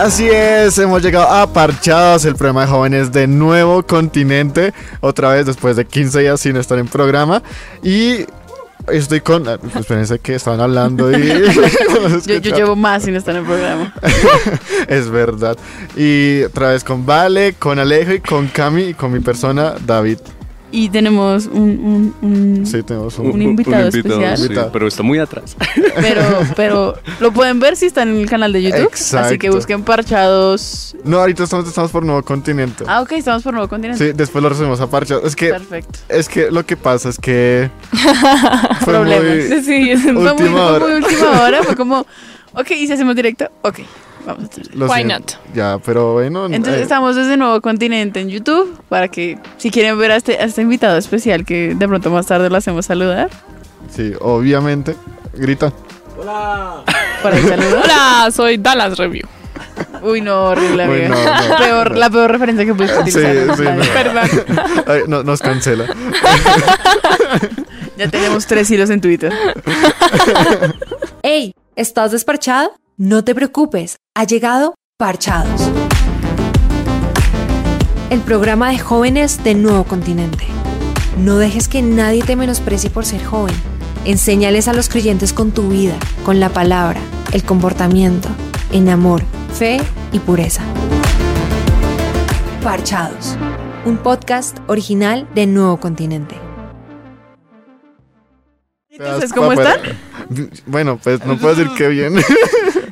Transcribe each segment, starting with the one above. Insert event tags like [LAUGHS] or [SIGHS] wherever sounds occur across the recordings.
Así es, hemos llegado a Parchados, el programa de jóvenes de Nuevo Continente, otra vez después de 15 días sin estar en programa. Y estoy con... ah, pues, Espérense que estaban hablando y... [LAUGHS] [LAUGHS] Yo, llevo más sin estar en el programa. [LAUGHS] es verdad. Y otra vez con Vale, con Alejo y con Cami y con mi persona, David. Y tenemos un, un, un- Sí, tenemos un... Un invitado especial. sí, pero está muy atrás. Pero, [LAUGHS] pero lo pueden ver si están en el canal de YouTube. Así que busquen parchados. No, ahorita estamos, estamos por Nuevo Continente. Ah, ok, estamos por Nuevo Continente. Sí, después lo resumimos a Parchados. Es que, Perfecto. es que lo que pasa es que... [LAUGHS] fue Problemas. muy- Sí, fue muy, Última fue hora. muy última hora. Fue [LAUGHS] como, ok, ¿y si hacemos directo? Ok, vamos a hacer. Lo Why siento. not? Ya, pero bueno. Entonces eh, estamos desde Nuevo Continente en YouTube para que si quieren ver a este, a este invitado especial que de pronto más tarde lo hacemos saludar. Sí, obviamente. Grita. Para el saludo. [LAUGHS] Hola, soy Dallas Review. Uy, no, horrible, Uy, amiga. no, no. Peor, la peor referencia que pudiste Sí, utilizar. sí, no. Perdón. [LAUGHS] Ay, no, nos cancela. [LAUGHS] Ya tenemos tres hilos en Twitter. Hey, ¿estás desparchado? No te preocupes, ha llegado Parchados. El programa de jóvenes de Nuevo Continente. No dejes que nadie te menosprecie por ser joven. Enséñales a los creyentes con tu vida, con la palabra, el comportamiento, en amor, fe y pureza. Parchados, un podcast original de Nuevo Continente. Entonces, ¿cómo están? Bueno, pues no puedo decir que bien. [LAUGHS]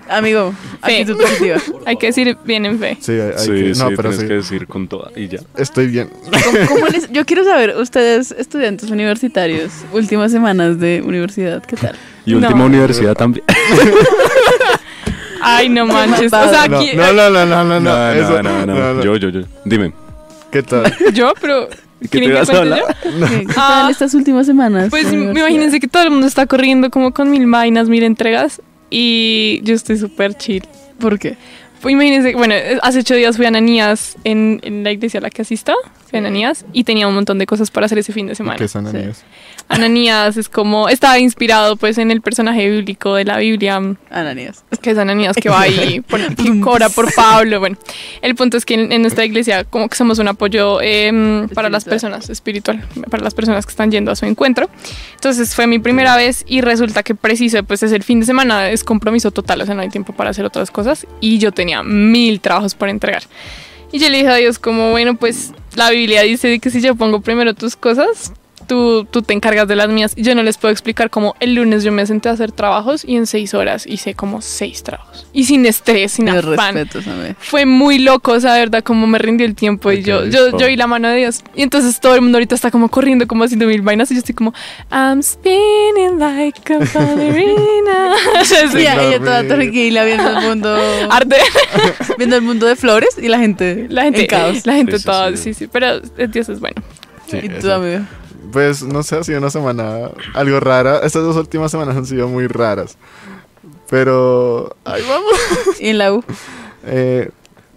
Amigo, Fe. actitud positiva. [LAUGHS] Hay que decir bien en fe. Sí, hay, hay sí, que- sí, no, pero tienes sí. que decir con toda y ya. Estoy bien. ¿Cómo- cómo les- [LAUGHS] yo quiero saber, ustedes, estudiantes universitarios, últimas semanas de universidad, ¿qué tal? Y No. última universidad también. [LAUGHS] Ay, no manches. O sea, No, aquí. no, no, no, no, no. No, eso- no, no, no. Yo, yo, yo. Dime. ¿Qué tal? Yo, pero. ¿Qué ¿quieren te que vas a hablar? ¿Qué, qué Ah. tal estas últimas semanas? Pues imagínense que todo el mundo está corriendo como con mil vainas, mil entregas. Y yo estoy súper chill. ¿Por qué? Pues imagínense, bueno, hace ocho días fui a Ananías en, en la iglesia a la que asisto. Ananías y tenía un montón de cosas para hacer ese fin de semana. ¿Qué son anillos? Ananías es como, estaba inspirado pues en el personaje bíblico de la Biblia, Ananías. que es Ananías que va ahí, pone- que cobra por Pablo. Bueno, el punto es que en, en nuestra iglesia como que somos un apoyo em, para las personas, espiritual, para las personas que están yendo a su encuentro. Entonces fue mi primera vez y resulta que preciso, pues es el fin de semana, es compromiso total, o sea, no hay tiempo para hacer otras cosas y yo tenía mil trabajos por entregar. Y yo le dije a Dios como, bueno, pues la Biblia dice que si yo pongo primero tus cosas, tú, tú te encargas de las mías. Y yo no les puedo explicar cómo el lunes yo me senté a hacer trabajos y en seis horas hice como seis trabajos. Y sin estrés, sin Mis afán. respetos, amigo. Fue muy loco, o sea, de verdad, como me rindió el tiempo y Ok, yo, yo, yo vi la mano de Dios. Y entonces todo el mundo ahorita está como corriendo, como haciendo mil vainas y yo estoy como, I'm spinning like a ballerina. [LAUGHS] Y ella, toda tranquila viendo el mundo, [LAUGHS] Arte. [LAUGHS] viendo el mundo de flores y la gente, La gente, en caos. la gente Sí, sí, toda, sí. sí, sí, pero Dios es bueno. Sí, y tú, amigo. Pues no sé, ha sido una semana algo rara. Estas dos últimas semanas han sido muy raras. Pero ahí vamos. [LAUGHS] Y en la U. Eh,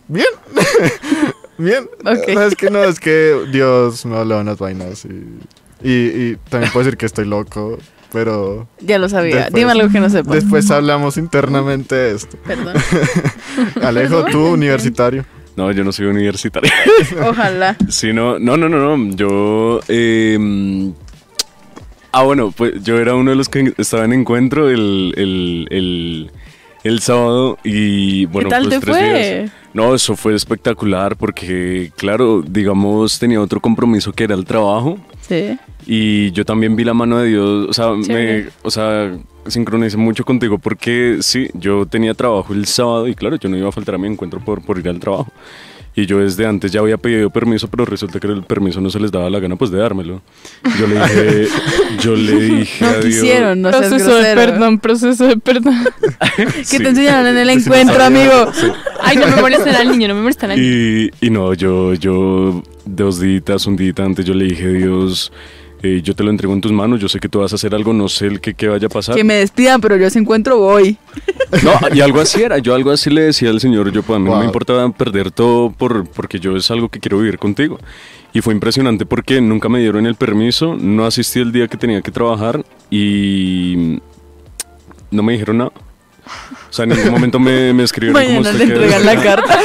bien. [LAUGHS] bien. Ok. No, es que no, es que Dios me habló unas vainas y, y, y también puedo decir que estoy loco. Pero Ya lo sabía. Después- Dime algo que no sepa. después hablamos internamente de esto. Perdón. [LAUGHS] Alejo, tú, universitario. No, yo no soy universitario. [LAUGHS] Ojalá. Sí, no, no, no, no, no. Yo. eh, ah, bueno, pues yo era uno de los que estaba en encuentro el, el, el, el sábado y bueno, ¿Qué tal pues te tres fue? días. No, eso fue espectacular porque, claro, digamos, tenía otro compromiso que era el trabajo Sí. y yo también vi la mano de Dios, o sea, me, o sea, sincronicé mucho contigo porque sí, yo tenía trabajo el sábado y claro, yo no iba a faltar a mi encuentro por, por ir al trabajo. Y yo desde antes ya había pedido permiso, pero resulta que el permiso no se les daba la gana pues de dármelo. Yo le dije, [LAUGHS] yo le dije No a Dios. quisieron, no seas proceso de grosero. perdón, proceso de perdón. [LAUGHS] ¿Qué Sí. te enseñaron en el Sí, encuentro, amigo? sí. Ay, no me molesten al niño, no me molesten al niño. Y, y no, yo, yo dos días, un día antes, yo le dije, Dios, eh, yo te lo entrego en tus manos, yo sé que tú vas a hacer algo, no sé el que, qué vaya a pasar. Que me despidan, pero yo ese encuentro voy. [LAUGHS] No, y algo así era, yo algo así le decía al Señor, yo pues a mí no me importa perder todo por, porque yo es algo que quiero vivir contigo. Y fue impresionante porque nunca me dieron el permiso, no asistí el día que tenía que trabajar y no me dijeron nada. O sea, en ningún momento me, me escribieron como Mañana usted le entregan la [LAUGHS] carta.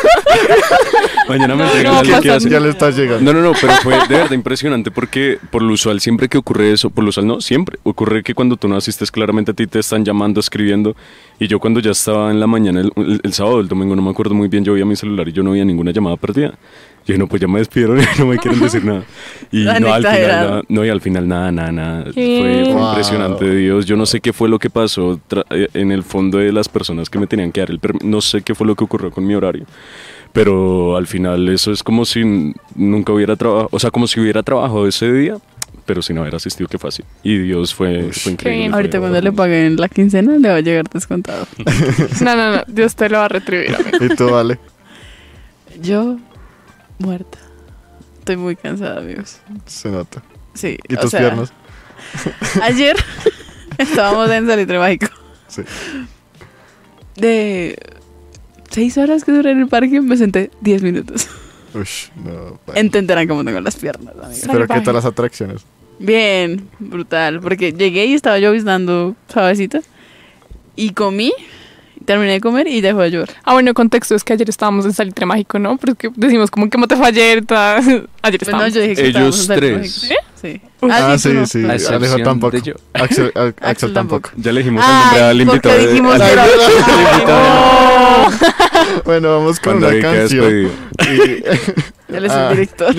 [LAUGHS] Mañana me No, entregan no a liquidación. Ya le está llegando. No, no, no, pero fue de verdad impresionante porque por lo usual siempre que ocurre eso, por lo usual no, siempre ocurre que cuando tú no asistes claramente a ti te están llamando, escribiendo y yo cuando ya estaba en la mañana, el, el- el sábado, el domingo, no me acuerdo muy bien, yo veía mi celular y yo no veía ninguna llamada perdida. Yo dije, no, pues ya me despidieron y [LAUGHS] no me quieren [LAUGHS] decir nada. Y no al, final, nada, no, y al final nada, nada, nada. Qué Fue, fue Wow. impresionante, Dios. Yo no sé qué fue lo que pasó eh, en el fondo de las personas que me tenían que dar el permiso. No sé qué fue lo que ocurrió con mi horario. Pero al final eso es como si nunca hubiera trabajado, o sea, como si hubiera trabajado ese día, pero sin haber asistido, fue así. Y Dios fue, fue increíble. fue- Ahorita cuando le paguen la quincena le va a llegar descontado. [LAUGHS] No, no, no. Dios te lo va a retribuir, amigo. Y tú, vale. Yo, muerta. Estoy muy cansada, amigos. Se nota. Sí. ¿Y o tus sea, piernas? [LAUGHS] Ayer [LAUGHS] estábamos en Salitre Mágico. Sí. De seis horas que duré en el parque, me senté diez minutos. Ush, no. vale. Entenderán cómo tengo las piernas, amigos. Pero ¿qué tal las atracciones? Bien, brutal. Porque llegué y estaba lloviznando suavecito. Y comí, terminé de comer y dejó de llover. Ah, bueno, contexto es que ayer estábamos en Salitre Mágico, ¿no? Porque decimos como que me te fue ayer. ta- [LAUGHS] Ayer no, estábamos. yo dije que Ellos estábamos en Salitre tres. Mágico. Sí. Ah, tú sí, no. sí. Alejo tampoco. Axel, [LAUGHS] a- Axel, Axel tampoco. Ya le dijimos el nombre Ay, al invitado. de- dijimos al [LAUGHS] invitado. Bueno, vamos con Cuando que canción. Y- Él es Ah. el director.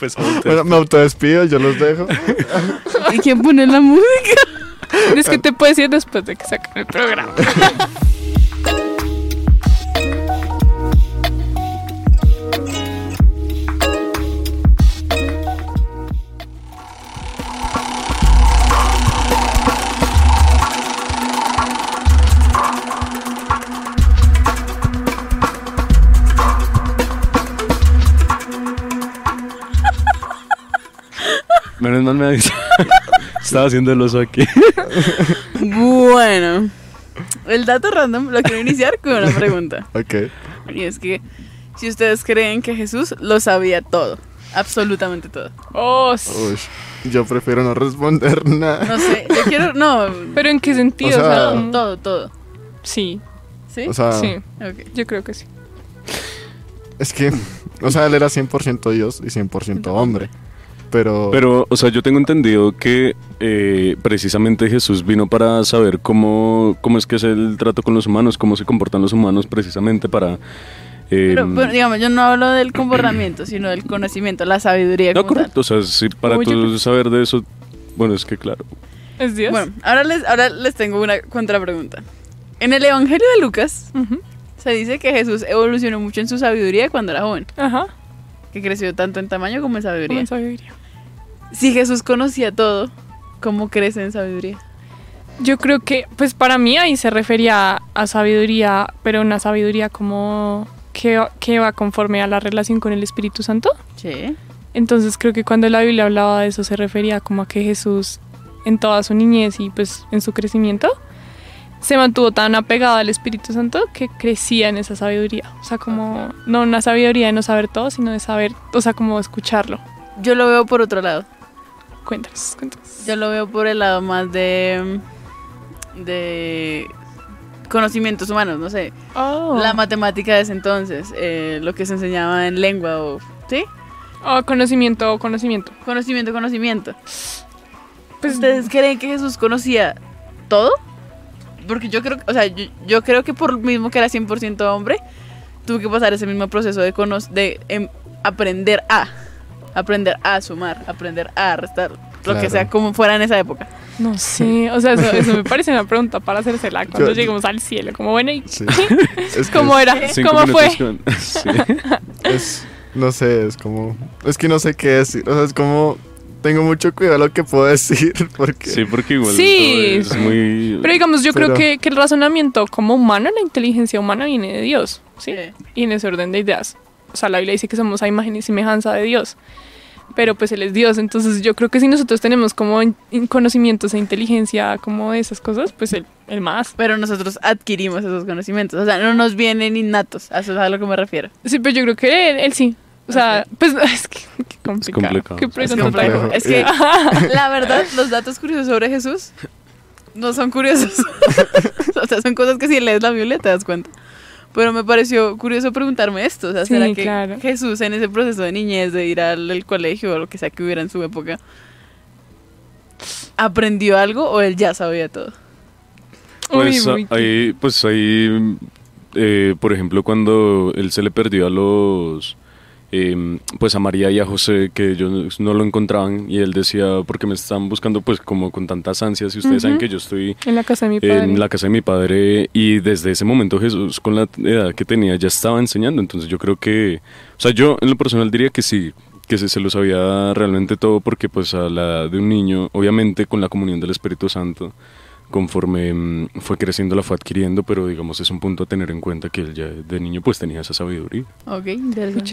Pues, bueno, me autodespido, yo los dejo. ¿Y quién pone la música? Es que te puedes ir después de que saquen el programa. Menos mal me avisó. [LAUGHS] Estaba haciendo el oso aquí. Bueno, el dato random lo quiero iniciar con una pregunta. [LAUGHS] Ok. Y es que si ustedes creen que Jesús lo sabía todo, absolutamente todo. Oh, Uy, yo prefiero no responder nada. No sé, yo quiero, no, pero ¿en qué sentido? O sea, todo, todo, todo. Sí, ¿Sí? O sea, sí, Ok. yo creo que sí. es que, o sea, él era 100% Dios y 100% hombre. Pero, Pero, o sea, yo tengo entendido que eh, precisamente Jesús vino para saber cómo, cómo es que es el trato con los humanos, cómo se comportan los humanos, precisamente para... eh, Pero, pero, digamos, yo no hablo del comportamiento, sino del conocimiento, la sabiduría. no, tal. correcto, o sea, sí, para tú saber de eso, bueno, es que claro. ¿Es Dios? Bueno, ahora les, ahora les tengo una contrapregunta. En el Evangelio de Lucas se dice que Jesús evolucionó mucho en su sabiduría cuando era joven, Ajá. Que creció tanto en tamaño como en sabiduría. ¿Cómo en sabiduría? Si Jesús conocía todo, ¿cómo crece en sabiduría? Yo creo que, pues para mí ahí se refería a sabiduría, pero una sabiduría como que, que va conforme a la relación con el Espíritu Santo. Sí. Entonces creo que cuando la Biblia hablaba de eso se refería como a que Jesús en toda su niñez y pues en su crecimiento se mantuvo tan apegado al Espíritu Santo que crecía en esa sabiduría. O sea, como no una sabiduría de no saber todo, sino de saber, o sea, como escucharlo. Yo lo veo por otro lado. Cuéntanos, cuéntanos. Yo lo veo por el lado más de de conocimientos humanos, no sé, Oh. la matemática de ese entonces, eh, lo que se enseñaba en lengua o sí, Oh, conocimiento, conocimiento. conocimiento, conocimiento. Pues ¿Ustedes creen que Jesús conocía todo? Porque yo creo, o sea, yo, yo creo que por lo mismo que era 100% hombre, tuvo que pasar ese mismo proceso de, de em, aprender a, aprender a sumar, aprender a restar, lo que sea como fuera en esa época. No sé, o sea, eso, eso me parece una pregunta para hacérsela cuando Yo- lleguemos al cielo. Como bueno, ¿y sí. [LAUGHS] Es que [LAUGHS] cómo era? ¿Cómo fue? minutos con- [LAUGHS] sí. es, no sé, es como, es que no sé qué decir. O sea, es como, tengo mucho cuidado lo que puedo decir [LAUGHS] porque... Sí, porque igual Sí. es muy... Pero digamos, yo Pero- creo que, que el razonamiento como humano, la inteligencia humana viene de Dios, ¿sí? Y en ese orden de ideas. O sea, la Biblia dice que somos a imagen y semejanza de Dios. Pero pues Él es Dios, entonces yo creo que si nosotros tenemos como conocimientos e inteligencia como de esas cosas, pues Él, él más. Pero nosotros adquirimos esos conocimientos, o sea, no nos vienen innatos, a eso es a lo que me refiero. Sí, pero yo creo que Él, él sí. O sea, pues [LAUGHS] es que qué complicado. complicado. Qué Es complejo. Es que, [LAUGHS] la verdad, los datos curiosos sobre Jesús no son curiosos. [LAUGHS] o sea, son cosas que si lees la Biblia te das cuenta. Pero me pareció curioso preguntarme esto. O sea, Sí, ¿será que claro. Jesús en ese proceso de niñez, de ir al, al colegio o lo que sea que hubiera en su época, aprendió algo o él ya sabía todo? Pues uy, ahí, pues ahí, eh, por ejemplo, cuando él se le perdió a los, eh, pues a María y a José, que ellos no lo encontraban, y él decía, porque me están buscando pues como con tantas ansias, y ustedes saben que yo estoy En la casa de mi padre. en la casa de mi padre y desde ese momento Jesús con la edad que tenía ya estaba enseñando, entonces yo creo que, o sea, yo en lo personal diría que sí, que se, se lo sabía realmente todo porque pues a la edad de un niño, obviamente con la comunión del Espíritu Santo, conforme mm, fue creciendo la fue adquiriendo, pero digamos es un punto a tener en cuenta que él ya de niño pues tenía esa sabiduría. Ok,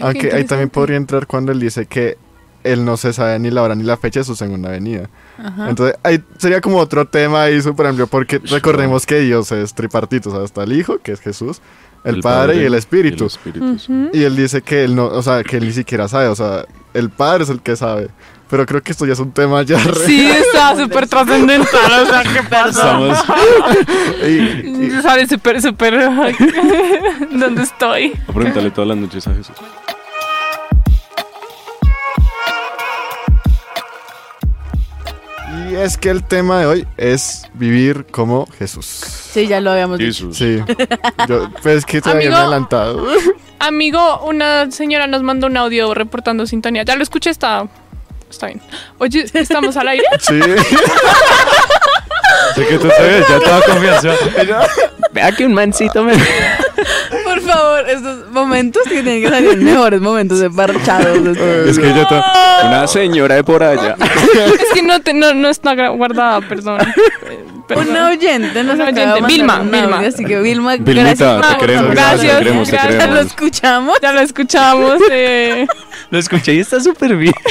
Aunque ahí también podría entrar cuando él dice que él no se sabe ni la hora ni la fecha de su segunda venida. Ajá. Entonces, ahí sería como otro tema ahí súper amplio, porque recordemos que Dios es tripartito, o sea, está el Hijo, que es Jesús, el, Padre, y el Espíritu. y el Espíritu, sí. Ujú. Y él dice que él no, o sea, que él ni siquiera sabe, o sea, el Padre es el que sabe. Pero creo que esto ya es un tema ya re- Sí, está súper trascendental. O sea, ¿qué pasa? Estamos [LAUGHS] y- y- Sale súper, súper. [LAUGHS] ¿Dónde estoy? a preguntarle todas las noches a Jesús. y es que el tema de hoy es vivir como Jesús. Sí, ya lo habíamos dicho. Jesús. Sí. Yo, pues es que he Amigo. adelantado. Amigo, una señora nos mandó un audio reportando sintonía. Ya lo escuché, está. Está bien. Oye, ¿estamos al aire? [LAUGHS] Sí. Sé que tú te ves, ya toda confianza. Vea que un mancito me. Por favor, estos momentos que tienen que salir mejores momentos de parchados. Es que yo to- Una señora de por allá. es que no, te- no, no está guardada, perdón. Perdón. Una oyente nos Una acaba oyente, Vilma, un Vilma. audio, Así que Vilma, Vilmita, gracias. te queremos, gracias, te queremos, te gracias. Ya lo queremos. escuchamos. Ya lo escuchamos. [LAUGHS] eh. Lo escuché y está súper bien. [LAUGHS]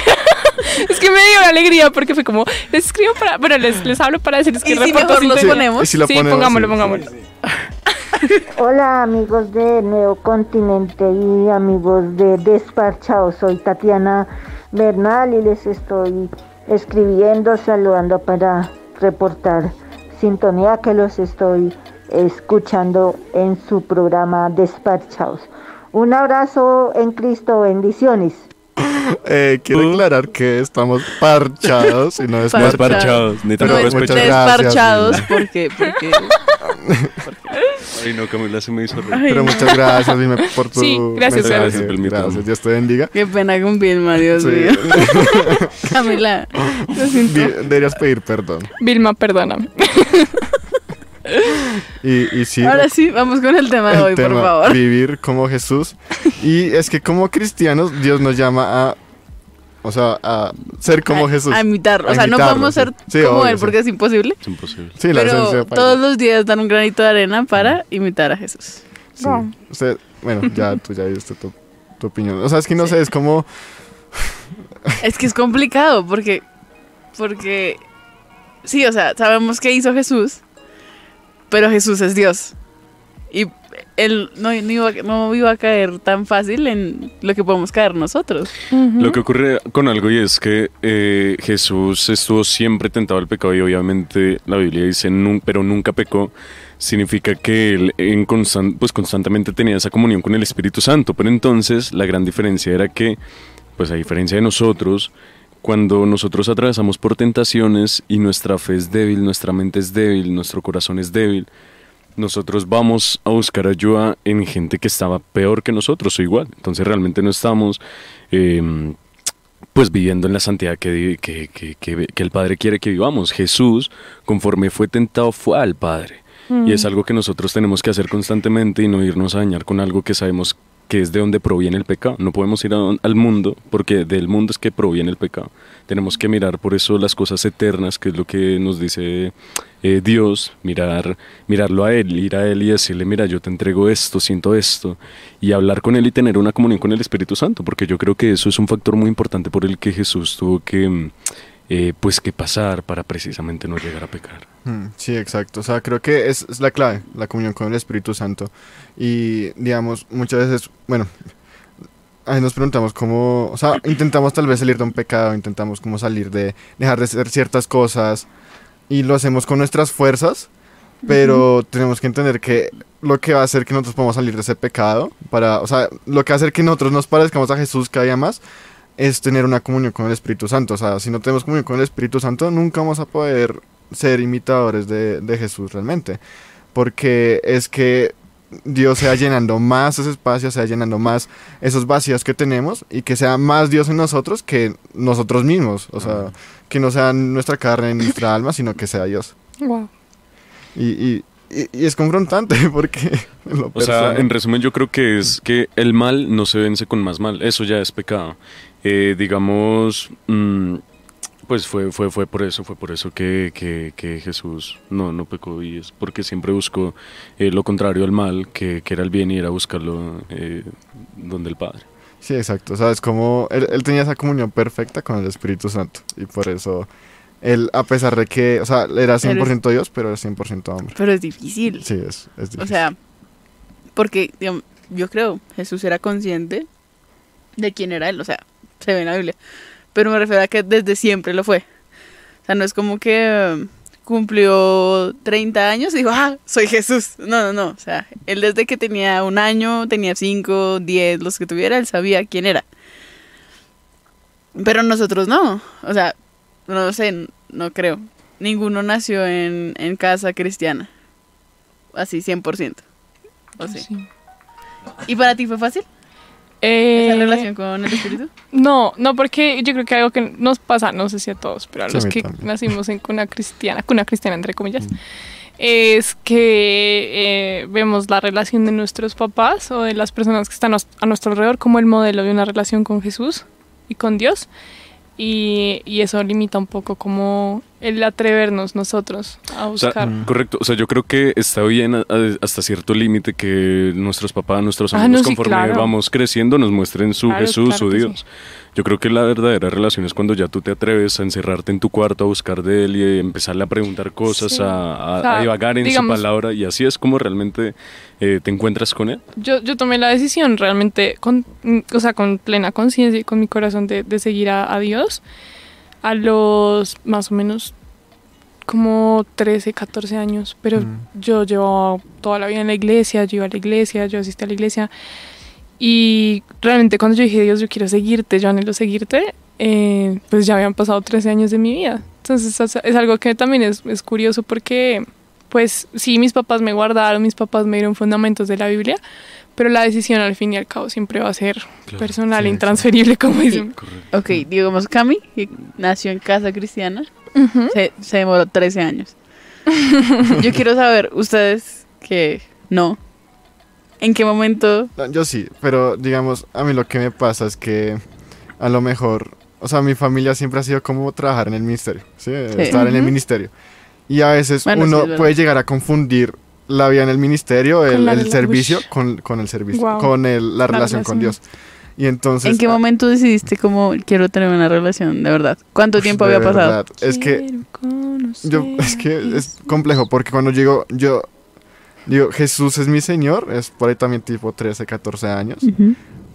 Es que me dio alegría porque fue como, les escribo para, bueno, les, les hablo para decirles que Y si reporto mejor los sintonía. ponemos. Y si lo sí, ponemos, pongámoslo, sí. pongámoslo. [LAUGHS] Hola amigos de Nuevo Continente y amigos de Desparchados, soy Tatiana Bernal y les estoy escribiendo, saludando para reportar sintonía que los estoy escuchando en su programa Desparchados. Un abrazo en Cristo, bendiciones. Eh, quiero aclarar que estamos parchados y no es [LAUGHS] Parchados. Desparchados. Ni No, tampoco gracias, desparchados Vilma. porque, porque [LAUGHS] Ay no, Camila se me hizo reír. Pero muchas gracias, dime, por tu Sí, gracias, mensaje. gracias. Gracias, Dios te bendiga. qué pena con Vilma, Dios Sí. mío. [LAUGHS] Camila, lo siento. Deberías pedir perdón. Vilma, perdóname. Y, y sí, Ahora sí, vamos con el tema de el hoy, por tema, favor. vivir como Jesús. Y es que como cristianos, Dios nos llama a, o sea, a ser como a, Jesús. A imitarlo. O A sea, no podemos ser Sí, como obvio, él sí. porque es imposible. Es imposible. Sí, la Pero todos los días dan un granito de arena para imitar a Jesús. Sí. Usted, bueno, ya tú ya diste tu, tu opinión. O sea, es que no sé, es como... Es que es complicado porque, porque, sí, o sea, sabemos que hizo Jesús, pero Jesús es Dios. Y él no, no iba, no iba a caer tan fácil en lo que podemos caer nosotros. Lo que ocurre con algo y es que eh, Jesús estuvo siempre tentado al pecado y obviamente la Biblia dice, "Nun- pero nunca pecó. Significa que él en pues constantemente tenía esa comunión con el Espíritu Santo. Pero entonces la gran diferencia era que, pues a diferencia de nosotros, cuando nosotros atravesamos por tentaciones y nuestra fe es débil, nuestra mente es débil, nuestro corazón es débil, nosotros vamos a buscar ayuda en gente que estaba peor que nosotros o igual. Entonces realmente no estamos eh, pues viviendo en la santidad que, di- que, que- que- que el Padre quiere que vivamos. Jesús, conforme fue tentado, fue al Padre. Y es algo que nosotros tenemos que hacer constantemente y no irnos a dañar con algo que sabemos que es de donde proviene el pecado. No podemos ir a al mundo porque del mundo es que proviene el pecado. Tenemos que mirar por eso las cosas eternas, que es lo que nos dice eh, Dios, mirar, mirarlo a Él, ir a Él y decirle, mira, yo te entrego esto, siento esto, y hablar con Él y tener una comunión con el Espíritu Santo, porque yo creo que eso es un factor muy importante por el que Jesús tuvo que, eh, pues, que pasar para precisamente no llegar a pecar. Mm, Sí, exacto. O sea, creo que es la clave, la comunión con el Espíritu Santo. Y, digamos, muchas veces, bueno, ahí nos preguntamos cómo, o sea, intentamos tal vez salir de un pecado, intentamos como salir de, dejar de hacer ciertas cosas, y lo hacemos con nuestras fuerzas, pero tenemos que entender que lo que va a hacer que nosotros podamos salir de ese pecado, para, o sea, lo que va a hacer que nosotros nos parezcamos a Jesús cada día más, es tener una comunión con el Espíritu Santo. O sea, si no tenemos comunión con el Espíritu Santo, nunca vamos a poder ser imitadores de, de Jesús realmente. Porque es que Dios sea llenando más ese espacio, sea llenando más esos vacíos que tenemos y que sea más Dios en nosotros que nosotros mismos. O sea, que no sea nuestra carne ni nuestra alma, sino que sea Dios. Wow. Y, y, y- y es confrontante [LAUGHS] porque... lo O sea, en resumen, yo creo que es que el mal no se vence con más mal. Eso ya es pecado. Eh, digamos, mm, pues fue, fue, fue por eso, fue por eso que, que, que Jesús no, no pecó y es porque siempre buscó eh, lo contrario al mal, que, que era el bien y era buscarlo eh, donde el Padre. Sí, exacto. O sea, es como él, él tenía esa comunión perfecta con el Espíritu Santo. Y por eso él, a pesar de que, o sea, era 100% Dios, pero era 100% hombre. Pero es difícil. Sí, es, es difícil. O sea, porque digamos, yo creo Jesús era consciente de quién era él, o sea, se ve en la Biblia. Pero me refiero a que desde siempre lo fue. O sea, no es como que eh, cumplió 30 años y dijo, ah, soy Jesús. No, no, no. O sea, él desde que tenía un año, tenía 5, 10, los que tuviera, él sabía quién era. Pero nosotros no. O sea, no sé, no creo. Ninguno nació en, en casa cristiana. Así, 100%. ¿O sí? Sí. ¿Y para ti fue fácil Eh, esa relación con el espíritu? No, no, porque yo creo que algo que nos pasa, no sé si a todos, pero a Sí, a los mí que también. nacimos en cuna cristiana, cuna cristiana entre comillas, es que eh, vemos la relación de nuestros papás o de las personas que están a a nuestro alrededor como el modelo de una relación con Jesús y con Dios. Y, y eso limita un poco como el atrevernos nosotros a O sea, buscar. correcto. O sea, yo creo que está bien hasta cierto límite que nuestros papás, nuestros Ah, amigos, no, sí, conforme claro. vamos creciendo, nos muestren su Claro, Jesús, claro su que sí. Dios. Yo creo que la verdadera relación es cuando ya tú te atreves a encerrarte en tu cuarto, a buscar de él y empezarle a preguntar cosas, Sí. a, a- O sea, a divagar en digamos- su palabra. Y así es como realmente eh, te encuentras con él. yo, yo tomé la decisión realmente, con, mm, o sea, con plena conciencia y con mi corazón de, de seguir a, a Dios a los más o menos como 13, 14 años, pero Mm. yo llevo toda la vida en la iglesia, yo iba a la iglesia, yo asistí a la iglesia y realmente cuando yo dije, Dios, yo quiero seguirte, yo anhelo seguirte, eh, pues ya habían pasado 13 años de mi vida. Entonces es, es algo que también es, es curioso porque, pues sí, mis papás me guardaron, mis papás me dieron fundamentos de la Biblia, pero la decisión al fin y al cabo siempre va a ser personal, sí, intransferible, como dicen. Ok, digamos Cami, que nació en casa cristiana, se, se demoró 13 años. [LAUGHS] Yo quiero saber, ustedes que no, ¿en qué momento? No, Yo sí, pero digamos, a mí lo que me pasa es que a lo mejor, o sea, mi familia siempre ha sido como trabajar en el ministerio, ¿sí? Estar en el ministerio. Y a veces Bueno, sí, uno verdad. puede llegar a confundir la vida en el ministerio, el, servicio, con, con el servicio, Wow. con el- la, relación con Dios. Y entonces... ¿En qué ah, momento decidiste como quiero tener una relación de verdad? ¿Cuánto tiempo había pasado? verdad, Es que yo, es que es complejo porque cuando llego, yo digo, Jesús es mi Señor, es por ahí también tipo 13, 14 años.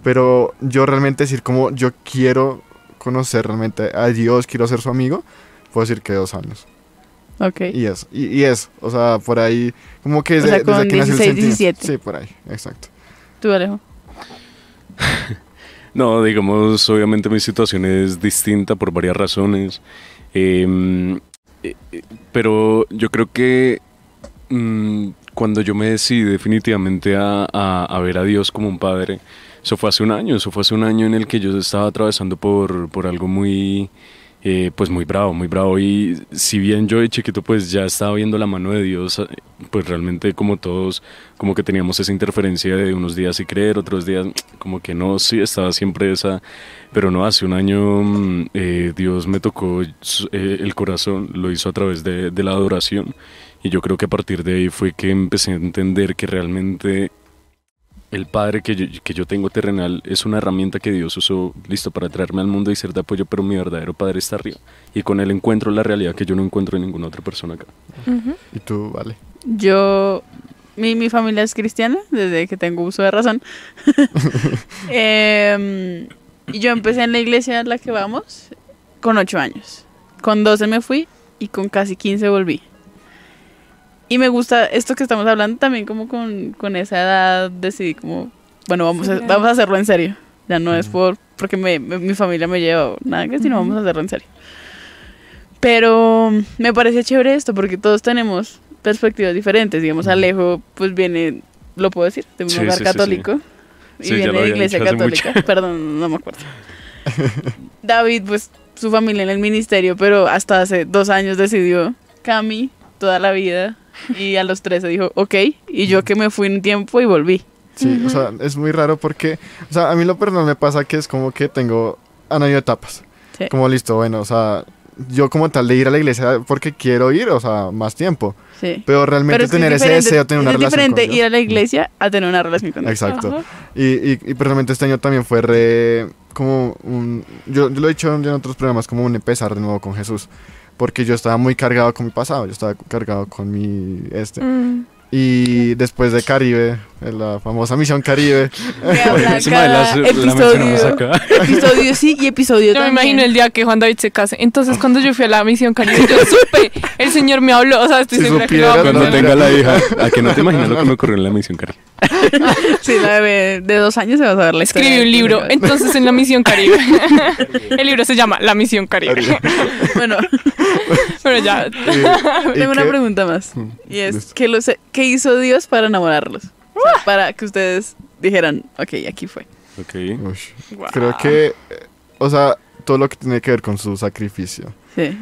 Pero yo realmente decir como yo quiero conocer realmente a Dios, quiero ser su amigo, puedo decir que dos años. Ok. Y es, y, y es, o sea, por ahí, como que O desde, sea, con desde que nació el 16, sentimiento. 17. Sí, por ahí, exacto. ¿Tú, Alejo? [LAUGHS] No, digamos, obviamente mi situación es distinta por varias razones. Eh, eh, eh, pero yo creo que mm, cuando yo me decidí definitivamente a, a- a ver a Dios como un padre, eso fue hace un año, eso fue hace un año en el que yo estaba atravesando por, por algo muy, eh, pues muy bravo, muy bravo. Y si bien yo de chiquito pues ya estaba viendo la mano de Dios, eh, pues realmente como todos, como que teníamos esa interferencia de unos días sí creer, otros días como que no, sí, estaba siempre esa, pero no, hace un año mm, eh, Dios me tocó eh, el corazón, lo hizo a través de, de la adoración. Y yo creo que a partir de ahí fue que empecé a entender que realmente el padre que yo, que yo tengo terrenal es una herramienta que Dios usó, listo, para traerme al mundo y ser de apoyo, pero mi verdadero padre está arriba. Y con él encuentro la realidad que yo no encuentro en ninguna otra persona acá. Y tú, vale. Yo, mi, mi familia es cristiana desde que tengo uso de razón. [LAUGHS] Em, y yo empecé en la iglesia a la que vamos con ocho años. Con 12 me fui y con casi 15 volví. Y me gusta esto que estamos hablando también como con, con esa edad decidí como, bueno, vamos a, vamos a hacerlo en serio. Ya no es por porque me, me- mi familia me lleva nada que, sino vamos a hacerlo en serio. Pero me parece chévere esto porque todos tenemos perspectivas diferentes. Digamos, Alejo pues viene, lo puedo decir, de un Sí, hogar sí, sí, católico. Y viene de iglesia católica. mucho. [LAUGHS] Perdón, no me acuerdo. David, pues su familia en el ministerio, pero hasta hace dos años decidió Cami toda la vida. Y a los 13 dijo, ok. Y yo que me fui un tiempo y volví. Sí, o sea, es muy raro porque, o sea, a mí lo personal me pasa que es como que tengo, han habido etapas. Sí. Como listo, bueno, o sea, yo como tal de ir a la iglesia porque quiero ir, o sea, más tiempo. Sí. Pero realmente es que tener es ese diferente- deseo, tener una es relación diferente con Dios. ir a la iglesia a tener una relación con Dios. Exacto. Y, y, y personalmente este año también fue re, como un, yo, yo lo he dicho en otros programas, como un empezar de nuevo con Jesús. Porque yo estaba muy cargado con mi pasado, yo estaba cargado con mi, este. Mm. Y después de Caribe, en la famosa misión Caribe, Que Esa madre cada la, episodio. acá. Episodio sí y episodio Yo me imagino el día que Juan David se case. Entonces, cuando yo fui a la misión Caribe, yo supe, el Señor me habló. O sea, estoy Si segura que supiera, Cuando no, cumplir. tenga la hija. ¿A que no te imaginas lo que me ocurrió en la misión, Cari? [LAUGHS] Sí, la bebé de dos años se va a saber la historia. Escribí un de- libro, entonces en la misión Caribe. [LAUGHS] el libro se llama La misión Caribe. Bueno, [LAUGHS] Pero ya, y tengo una que- pregunta más. Mm, Y es. ¿qué, los, ¿qué hizo Dios para enamorarlos? O sea, para que ustedes dijeran, ok, aquí fue. Ok. Ush, Guau. Creo que, o sea, todo lo que tiene que ver con su sacrificio. Sí.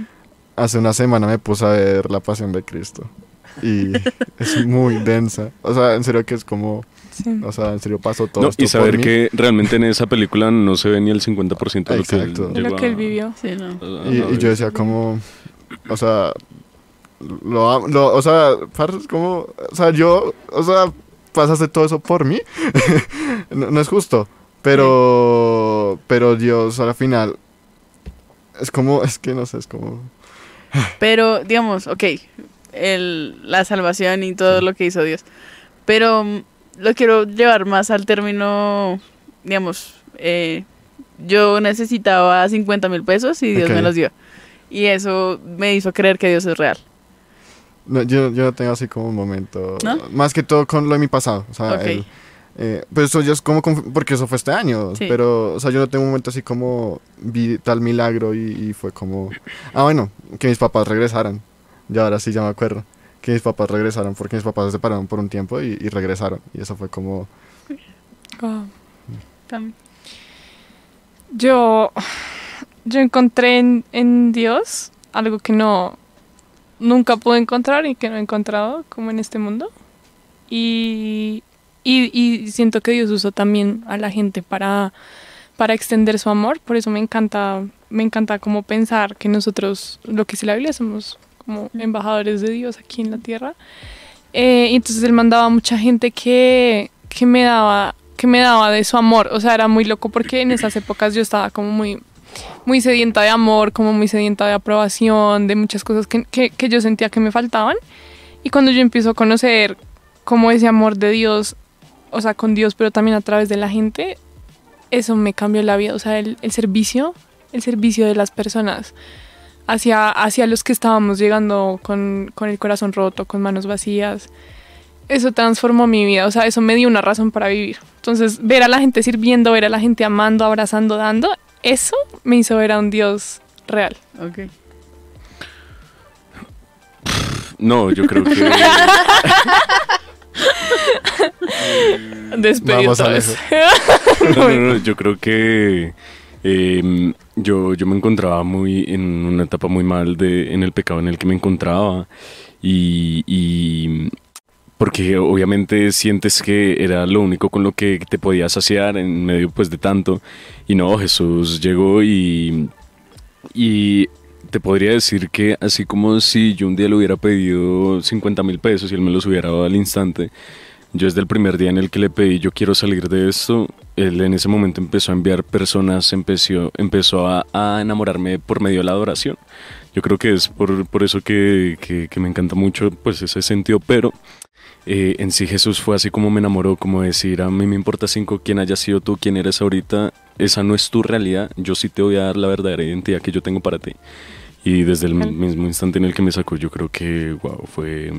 Hace una semana me puse a ver La Pasión de Cristo. Y [LAUGHS] es muy densa. O sea, en serio que es como, Sí. o sea, en serio pasó todo No, esto y por saber mí. que realmente en esa película no se ve ni el 50% de lo que él Exacto. De lo que él vivió. Sí, no. a- a Y, y yo decía como, o sea, lo, lo- o sea, como, o sea, yo, o sea, pasaste todo eso por mí. [LAUGHS] no, no es justo, pero, pero Dios al final, es como, es que no sé, es como, [SIGHS] Pero, digamos, ok, el, la salvación y todo lo que hizo Dios. Pero mm, lo quiero llevar más al término, digamos, eh, yo necesitaba 50 mil pesos y Dios me los dio. Y eso me hizo creer que Dios es real. No, yo, yo no tengo así como un momento, ¿No? más que todo con lo de mi pasado, o sea, Ok. el- eh, pero eso ya es como, porque eso fue este año, Sí. pero, o sea, yo no tengo un momento así como, vi tal milagro y, y fue como, ah, bueno, que mis papás regresaran, y ahora sí ya me acuerdo, que mis papás regresaron, porque mis papás se separaron por un tiempo y, y regresaron, y eso fue como, Yo, yo encontré en, en Dios algo que no nunca pude encontrar y que no he encontrado como en este mundo. Y, y, y siento que Dios usó también a la gente para, para extender su amor. Por eso me encanta, me encanta como pensar que nosotros, lo que dice la Biblia, somos como embajadores de Dios aquí en la tierra. Eh, y entonces él mandaba a mucha gente que, que me daba que me daba de su amor, o sea, era muy loco porque en esas épocas yo estaba como muy muy sedienta de amor, como muy sedienta de aprobación, de muchas cosas que, que, yo sentía que me faltaban. Y cuando yo empiezo a conocer como ese amor de Dios, o sea, con Dios, pero también a través de la gente, eso me cambió la vida, o sea, el, el servicio, el servicio de las personas hacia, hacia los que estábamos llegando con, con el corazón roto, con manos vacías. Eso transformó mi vida, o sea, eso me dio una razón para vivir. Entonces, ver a la gente sirviendo, ver a la gente amando, abrazando, dando, eso me hizo ver a un Dios real. Ok. No, yo creo que. [LAUGHS] Despedido Vamos. [LAUGHS] No, no, no, yo creo que eh, yo, yo me encontraba muy en una etapa muy mal de, en el pecado en el que me encontraba y, y porque obviamente sientes que era lo único con lo que te podías saciar en medio pues de tanto y no, Jesús llegó y, y te podría decir que así como si yo un día le hubiera pedido 50 mil pesos y él me los hubiera dado al instante, yo desde el primer día en el que le pedí yo quiero salir de esto, él en ese momento empezó a enviar personas, empezó, empezó a, a enamorarme por medio de la adoración. Yo creo que es por, por eso que, que- que me encanta mucho pues ese sentido, pero eh, en sí Jesús fue así como me enamoró, como decir, a mí me importa cinco quién haya sido tú, quién eres ahorita, esa no es tu realidad, yo sí te voy a dar la verdadera identidad que yo tengo para ti. Y desde el mismo instante en el que me sacó, yo creo que, wow, fue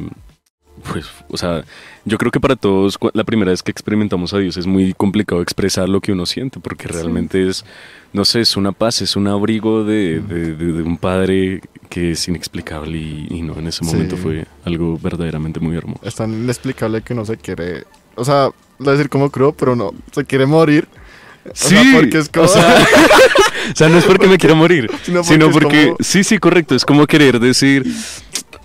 pues, o sea, yo creo que para todos la primera vez que experimentamos a Dios es muy complicado expresar lo que uno siente, porque realmente es, no sé, es una paz, es un abrigo de, de- de- de un padre que es inexplicable y, y no, en ese Sí. momento fue algo verdaderamente muy hermoso. Es tan inexplicable que uno se quiere. O sea, lo voy a decir como crudo, pero no. Se quiere morir. O sea, porque es como. o sea, [LAUGHS] o sea, no es porque me quiera morir, [LAUGHS] Sino sino porque como- sí, sí, correcto, es como querer decir,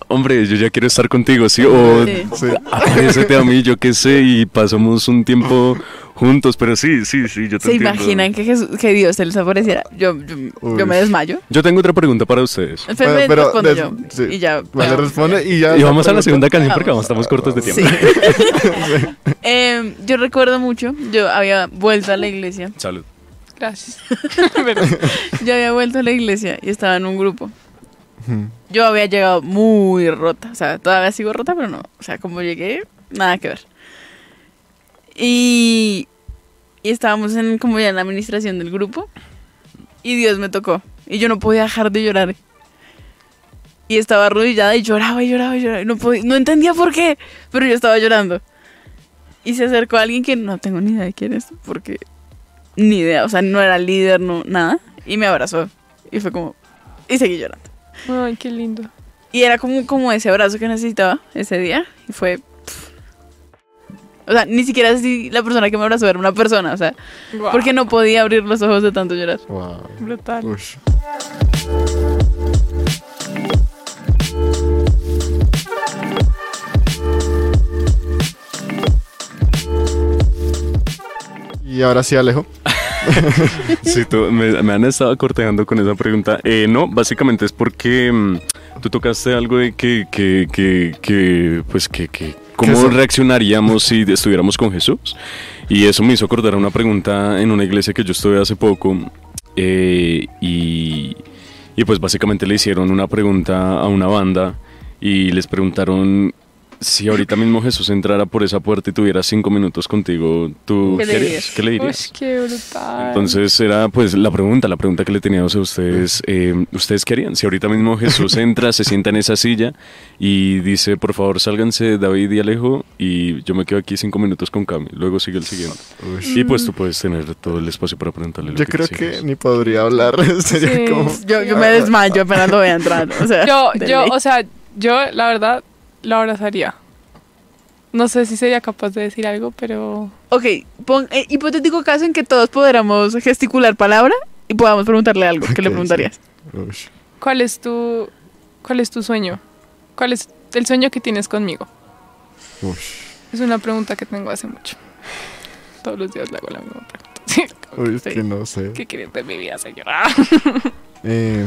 hombre, yo ya quiero estar contigo, sí, o Sí. Aparécete a mí, yo qué sé, y pasamos un tiempo [LAUGHS] juntos, pero sí, sí, sí, yo te ¿Se entiendo. imaginan que, Jesús- que Dios se les apareciera? Yo, yo, yo me desmayo. Yo tengo otra pregunta para ustedes. Espérame, pero respondo des- yo. sí. Y ya. Vale, responde y ya. Y vamos a la segunda canción porque Vamos. estamos cortos de Sí. tiempo. [LAUGHS] Em, yo recuerdo mucho, yo había vuelto a la iglesia. Salud. Gracias. [LAUGHS] Pero- Yo había vuelto a la iglesia y estaba en un grupo. Yo había llegado muy rota. O sea, todavía sigo rota, pero no. O sea, como llegué, nada que ver. Y, y estábamos en como ya en la administración del grupo. Y Dios me tocó. Y yo no podía dejar de llorar. Y estaba arrodillada y lloraba y lloraba y lloraba. Y no, podía- no entendía por qué, pero yo estaba llorando. Y se acercó alguien que no tengo ni idea de quién es, porque ni idea, o sea, no era líder, no, nada. Y me abrazó. Y fue como. Y seguí llorando. Ay, qué lindo. Y era como, como ese abrazo que necesitaba ese día. Y fue. pff. O sea, ni siquiera si la persona que me abrazó era una persona, o sea, porque no podía abrir los ojos de tanto llorar. Wow. Brutal. Ush. Y ahora sí, Alejo. [LAUGHS] [LAUGHS] Sí, tú- me, me han estado cortejando con esa pregunta. Eh, no, básicamente es porque mm, tú tocaste algo de que, que, que, que, pues que, que cómo reaccionaríamos si estuviéramos con Jesús. Y eso me hizo acordar una pregunta en una iglesia que yo estuve hace poco. eh, y, y pues básicamente le hicieron una pregunta a una banda y les preguntaron si ahorita mismo Jesús entrara por esa puerta y tuviera cinco minutos contigo, ¿tú ¿Qué le dirías? ¿Qué le Uy, dirías? qué brutal. Entonces era pues la pregunta, la pregunta que le teníamos a ustedes, eh, ¿ustedes qué harían? Si ahorita mismo Jesús [LAUGHS] entra, se sienta en esa silla y dice, por favor, sálganse David y Alejo y yo me quedo aquí cinco minutos con Cami, luego sigue el siguiente. Ush. Y pues tú puedes tener todo el espacio para preguntarle lo Yo que creo que ni podría hablar. [LAUGHS] Sería Sí. como. Yo, yo me desmayo apenas lo vea entrar. O sea, Yo, yo, o sea, yo la verdad lo abrazaría. No sé si sería capaz de decir algo, pero Ok, pon, eh, hipotético caso en que todos podamos gesticular palabra y podamos preguntarle algo. ¿Qué le preguntarías? Ush. ¿cuál es tu cuál es tu sueño? ¿Cuál es el sueño que tienes conmigo? Ush. Es una pregunta que tengo hace mucho. Todos los días le hago la misma pregunta. [LAUGHS] Uy, es que que no sé. ¿Qué quieres de mi vida, señora? Eh,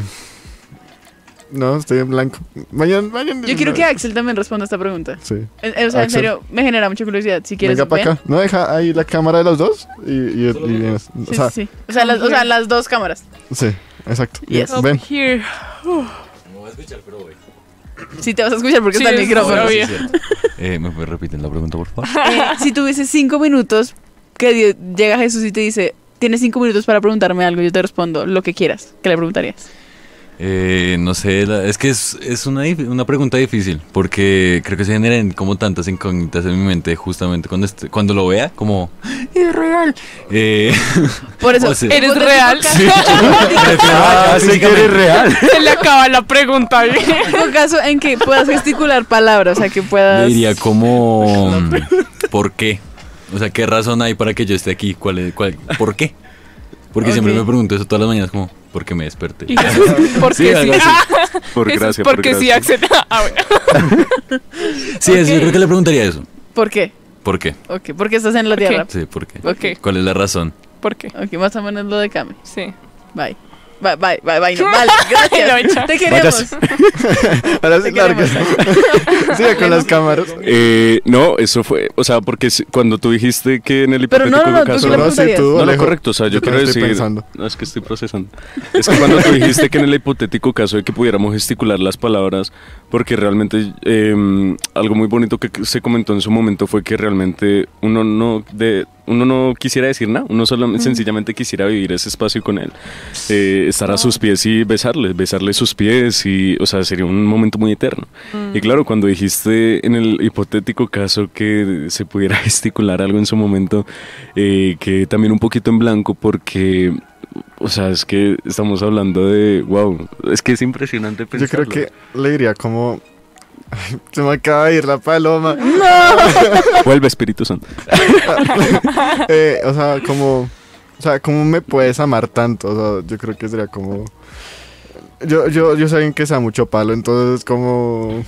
no, estoy en blanco. Vayan, vayan. Yo quiero que Axel también responda esta pregunta. Sí. En- en- o sea, en Axel. serio, me genera mucha curiosidad. Si quieres, Venga para ven. acá. No, deja ahí la cámara de los dos. Y, y, y vienes. Sí, o sea, sí, sí. O sea, las, o sea, las dos cámaras. sí, exacto. Yes. Ven. Up here. Sí, te vas a escuchar porque Sí, está el micrófono. obvio. Eh, ¿Me repiten la pregunta, por favor? Eh, si tuvieses cinco minutos, que Dios- llega Jesús y te dice, tienes cinco minutos para preguntarme algo, yo te respondo lo que quieras. ¿Qué le preguntarías? Eh, no sé, la- es que es, es una, una pregunta difícil, porque creo que se generan como tantas incógnitas en mi mente justamente cuando, est- cuando lo vea, como, es real. Eh, [LAUGHS] Por eso, O sea- ¿Eres real? ah, sí [LAUGHS] [LAUGHS] que eres real. Se le acaba la pregunta. hipotético caso en que puedas gesticular palabras, o sea, que Le puedas... diría como, ¿por qué? O sea, ¿qué razón hay para que yo esté aquí? ¿Cuál es, cuál, ¿Por qué? Porque siempre me pregunto eso todas las mañanas, como, ¿por qué me desperté? [LAUGHS] [LAUGHS] ¿por Sí, qué sí? Por gracia, porque por sí, gracia. Axel. Ah, bueno. [LAUGHS] Sí, eso, yo creo que le preguntaría eso. ¿Por qué? ¿Por qué? Ok, porque estás en la tierra. Sí, ¿por qué? Ok, ¿Cuál es la razón? ¿Por qué? ok, más o menos lo de Cami. Sí. Bye. Bye, bye, bye, bye. no, Vale, gracias. Te queremos. Ahora sí, queremos. Sigue con las cámaras. Eh, no, eso fue, o sea, porque cuando tú dijiste que en el Pero no, hipotético no, no, tú caso... No, sí, tú, No, no, correcto, o sea, yo quiero decir... pensando. No, es que estoy procesando. Es que cuando tú dijiste que en el hipotético caso de que pudiéramos gesticular las palabras, porque realmente eh, algo muy bonito que se comentó en su momento fue que realmente uno no de, uno no quisiera decir nada, uno solo sencillamente quisiera vivir ese espacio con él, eh, estar a sus pies y besarle, besarle sus pies y, o sea, sería un momento muy eterno. Y claro, cuando dijiste en el hipotético caso que se pudiera [LAUGHS] gesticular algo en su momento, eh, que también un poquito en blanco porque... O sea, es que estamos hablando de, wow, es que es impresionante Yo pensarlo. creo que le diría como... [LAUGHS] Se me acaba de ir la paloma. [LAUGHS] Vuelve Espíritu Santo. [LAUGHS] Eh, o sea, como... O sea, ¿cómo me puedes amar tanto? O sea, yo creo que sería como... Yo, yo, yo soy alguien que sea mucho palo, entonces como...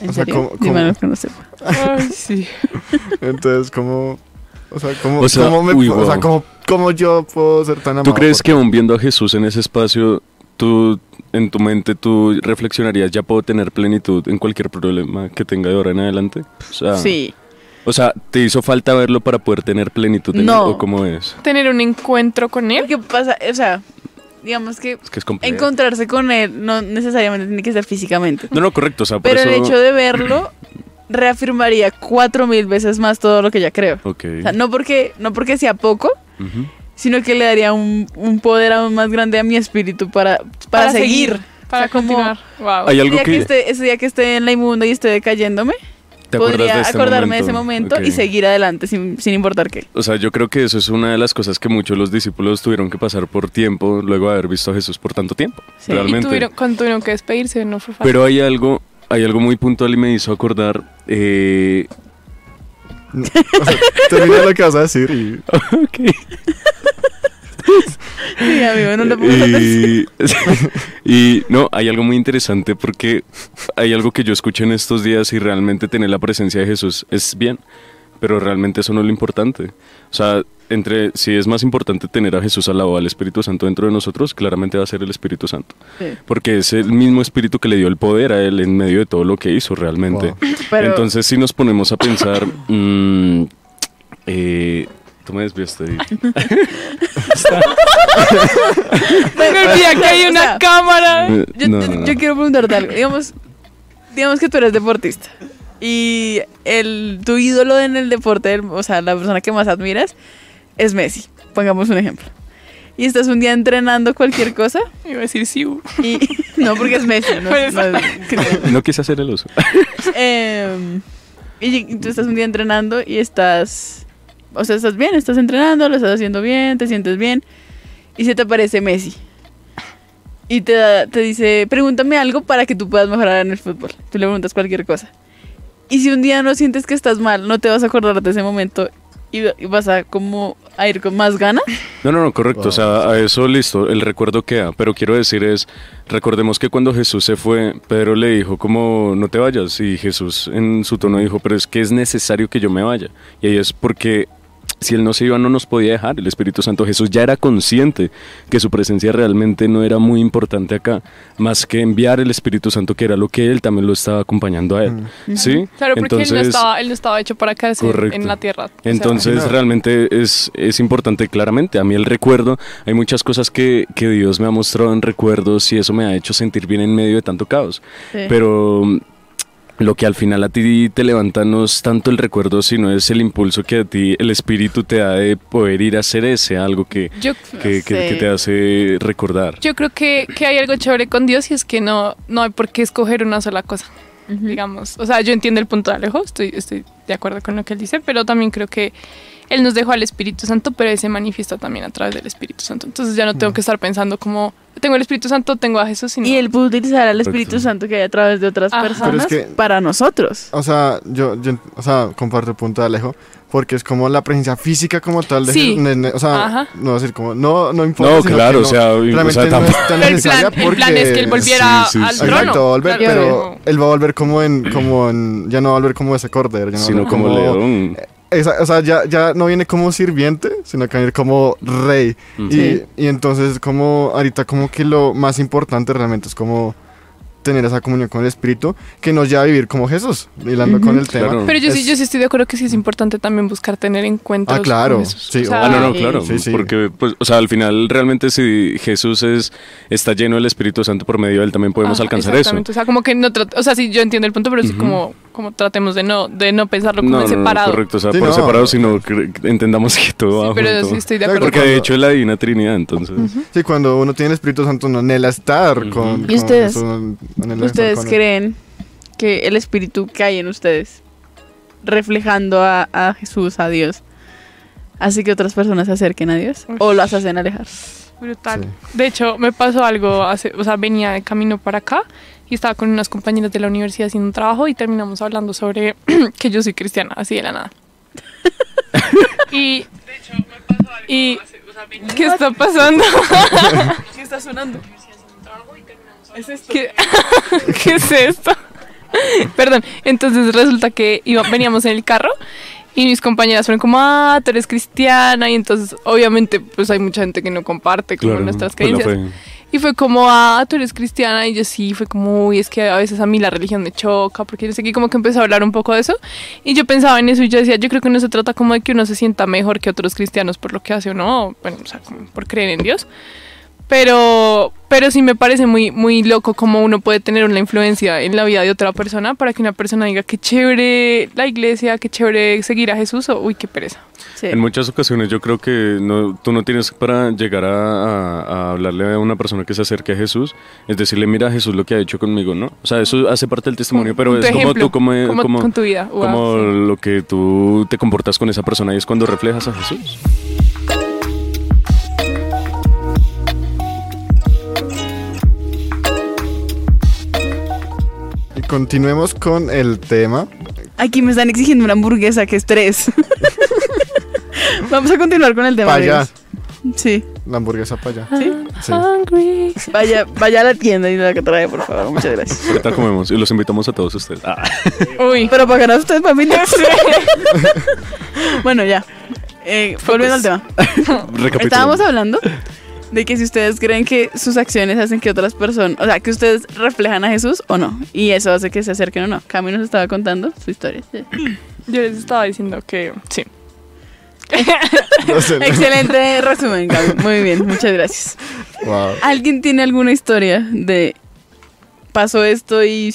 ¿En O sea, serio? ¿cómo- Dime cómo? algo que no sepa. Ay, sí. Entonces como... O sea, como... O sea, cómo me, uy, o sea, cómo, cómo yo puedo ser tan amado? ¿Tú crees que aún viendo a Jesús en ese espacio, tú en tu mente tú reflexionarías, ya puedo tener plenitud en cualquier problema que tenga de ahora en adelante? O sea, Sí. O sea, ¿te hizo falta verlo para poder tener plenitud en él, No. ¿O cómo es? Tener un encuentro con él. ¿Qué pasa? O sea, digamos que Es que es complejo. encontrarse con él no necesariamente tiene que ser físicamente. No, no, correcto. O sea, por Pero el eso... hecho de verlo [CLEARS THROAT] reafirmaría cuatro mil veces más todo lo que ya creo. Ok. O sea, no porque, no porque sea poco, Ujú. Sino que le daría un, un poder aún más grande a mi espíritu para, para, seguir. Para O sea, como continuar. Wow. Hay Ese algo día que, que... esté, ese día que esté en la inmunda y esté decayéndome, ¿Te acuerdas podría de este acordarme de ese momento y Ok. seguir adelante sin, sin importar qué. O sea, yo creo que eso es una de las cosas que muchos de los discípulos tuvieron que pasar por tiempo luego de haber visto a Jesús por tanto tiempo. Sí. Y realmente. tuvieron, cuando tuvieron que despedirse, no fue fácil. Pero hay algo, hay algo muy puntual y me hizo acordar. eh, [LAUGHS] O sea, termina lo que vas a decir y... ok. Sí, amigo, no pensar. Y, [LAUGHS] y no, hay algo muy interesante porque hay algo que yo escuché en estos días y realmente tener la presencia de Jesús es bien, pero realmente eso no es lo importante. O sea, entre si es más importante tener a Jesús al lado al Espíritu Santo dentro de nosotros, claramente va a ser el Espíritu Santo. Sí. Porque es el mismo Espíritu que le dio el poder a él en medio de todo lo que hizo realmente. Wow. [LAUGHS] Pero- Entonces, si nos ponemos a pensar, [LAUGHS] mm, eh, tú me desviaste. ahí. [LAUGHS] Me olvida que hay O una sea, cámara. Eh, Yo, no, yo- no, no. yo quiero preguntarte algo. Digamos, digamos que tú eres deportista y el, tu ídolo en el deporte, el- o sea, la persona que más admiras, es Messi. Pongamos un ejemplo. Y estás un día entrenando cualquier cosa [LAUGHS] Iba a decir sí. y... No, porque es Messi. No, Pues, no es- [LAUGHS] No quise hacer el uso. [LAUGHS] Em, y tú estás un día entrenando y estás... O sea, estás bien, estás entrenando, lo estás haciendo bien, te sientes bien. Y se te aparece Messi. Y te, da- te dice, pregúntame algo para que tú puedas mejorar en el fútbol. Tú le preguntas cualquier cosa. Y si un día no sientes que estás mal, no te vas a acordar de ese momento y, vas a como a ir con más ganas. No, no, no, correcto. O sea, a eso listo, el recuerdo queda. Pero quiero decir es, recordemos que cuando Jesús se fue, Pedro le dijo como, no te vayas. Y Jesús en su tono dijo, pero es que es necesario que yo me vaya. Y ahí es porque si él no se iba no nos podía dejar. El Espíritu Santo Jesús ya era consciente que su presencia realmente no era muy importante acá, más que enviar el Espíritu Santo, que era lo que él también lo estaba acompañando a él. ¿Sí? Claro, porque él, no estaba, él no estaba hecho para quedarse Correcto. en la tierra. O sea, Entonces realmente es, es importante claramente. A mí el recuerdo, hay muchas cosas que, que Dios me ha mostrado en recuerdos y eso me ha hecho sentir bien en medio de tanto caos. Sí. Pero lo que al final a ti te levanta no es tanto el recuerdo, sino es el impulso que a ti el espíritu te da de poder ir a hacer ese, algo que, yo, que, que- sé. que te hace recordar. yo creo que, que hay algo chévere con Dios y es que no, no hay por qué escoger una sola cosa. digamos. O sea, yo entiendo el punto de Alejo, estoy, estoy de acuerdo con lo que él dice, pero también creo que él nos dejó al Espíritu Santo, pero él se manifiesta también a través del Espíritu Santo. Entonces ya no tengo que estar pensando como, tengo el Espíritu Santo, tengo a Jesús, sino... Y él puede utilizar al Espíritu. Santo que hay a través de otras Ajá. personas Pero es que- para nosotros. O sea, yo, yo o sea, comparto el punto de Alejo, porque es como la presencia física como tal de Sí. Jesús, ne- ne- o sea, Ajá. no decir como, no, no importa. No, claro, o sea, o realmente sea, no tampoco- es tan Pero el necesaria plan, el plan es que él volviera Sí, sí, al sí. trono. Exacto, va a volver, Claro. pero él va a volver como en, como en, ya no va a volver como ese cordero, ya no Sino volver como león. Esa- o sea, ya, ya no viene como sirviente, sino que venir como rey. Y, y entonces como ahorita como que lo más importante realmente es como tener esa comunión con el Espíritu que nos lleva a vivir como Jesús, hilando con el tema. Claro. Pero yo sí, yo sí estoy de acuerdo que sí es importante también buscar tener encuentros Ah, claro, con Jesús. sí, O sea, Ah, no, no, claro. Sí, sí. Porque, pues, o sea, al final, realmente, si Jesús es, está lleno del Espíritu Santo por medio de él, también podemos Ajá, alcanzar eso. exactamente. O sea, como que no o sea, sí, yo entiendo el punto, pero sí Ujú. como, como tratemos de no, de no pensarlo como No, en no, no, separado. correcto. O sea, Sí, por no. separado, sino que entendamos que todo Sí, va pero junto. sí estoy de acuerdo. Porque cuando- de hecho es la Divina Trinidad, entonces. Sí, cuando uno tiene el Espíritu Santo, uno anhela estar con, ¿Y con ustedes? Estar ¿Ustedes creen que el espíritu que hay en ustedes, reflejando a, a Jesús, a Dios, hace que otras personas se acerquen a Dios? ¿O las hacen alejar? Brutal. Sí. De hecho, me pasó algo hace, o sea, venía de camino para acá y estaba con unas compañeras de la universidad haciendo un trabajo y terminamos hablando sobre [CLEARS THROAT] que yo soy cristiana, así de la nada. y y ¿qué está pasando? ¿Qué está sonando? ¿Es esto? ¿Qué, [LAUGHS] ¿Qué es esto? [LAUGHS] Perdón, entonces resulta que iba- veníamos en el carro y mis compañeras fueron como, ah, tú eres cristiana y entonces obviamente pues hay mucha gente que no comparte como Claro, nuestras creencias. Y fue como, ah, tú eres cristiana. Y yo sí, fue como, uy, es que a veces a mí la religión me choca, porque yo sé que como que empezó a hablar un poco de eso. Y yo pensaba en eso y yo decía, yo creo que no se trata como de que uno se sienta mejor que otros cristianos por lo que hace o no, bueno, o sea, como por creer en Dios. Pero, pero sí me parece muy, muy loco cómo uno puede tener una influencia en la vida de otra persona para que una persona diga qué chévere la iglesia, qué chévere seguir a Jesús o uy, qué pereza. Sí. En muchas ocasiones yo creo que no, tú no tienes para llegar a, a- a hablarle a una persona que se acerque a Jesús, es decirle, mira Jesús lo que ha hecho conmigo, ¿no? O sea, eso hace parte del testimonio, pero Con es como tú, como, como como- con tu vida. Wow, como sí. lo que tú te comportas con esa persona y es cuando reflejas a Jesús. Continuemos con el tema. Aquí me están exigiendo una hamburguesa, qué estrés. [LAUGHS] Vamos a continuar con el tema. Pa' allá. amigos. Sí, La hamburguesa para allá. sí. Sí. Hungry. Vaya, vaya a la tienda y la que trae, por favor. Muchas gracias. Ahorita comemos y los invitamos a todos ustedes. Ah. Uy. Pero para ganar ustedes, familia. [LAUGHS] bueno, ya. Eh, volviendo al tema. [LAUGHS] Estábamos hablando de que si ustedes creen que sus acciones hacen que otras personas, o sea, que ustedes reflejan a Jesús o no, y eso hace que se acerquen o no. Cami nos estaba contando su historia. Sí. [CLEARS THROAT] Yo les estaba diciendo que sí. [LAUGHS] No sé, Excelente resumen, Cami. Muy bien, muchas gracias. Wow. ¿Alguien tiene alguna historia de pasó esto y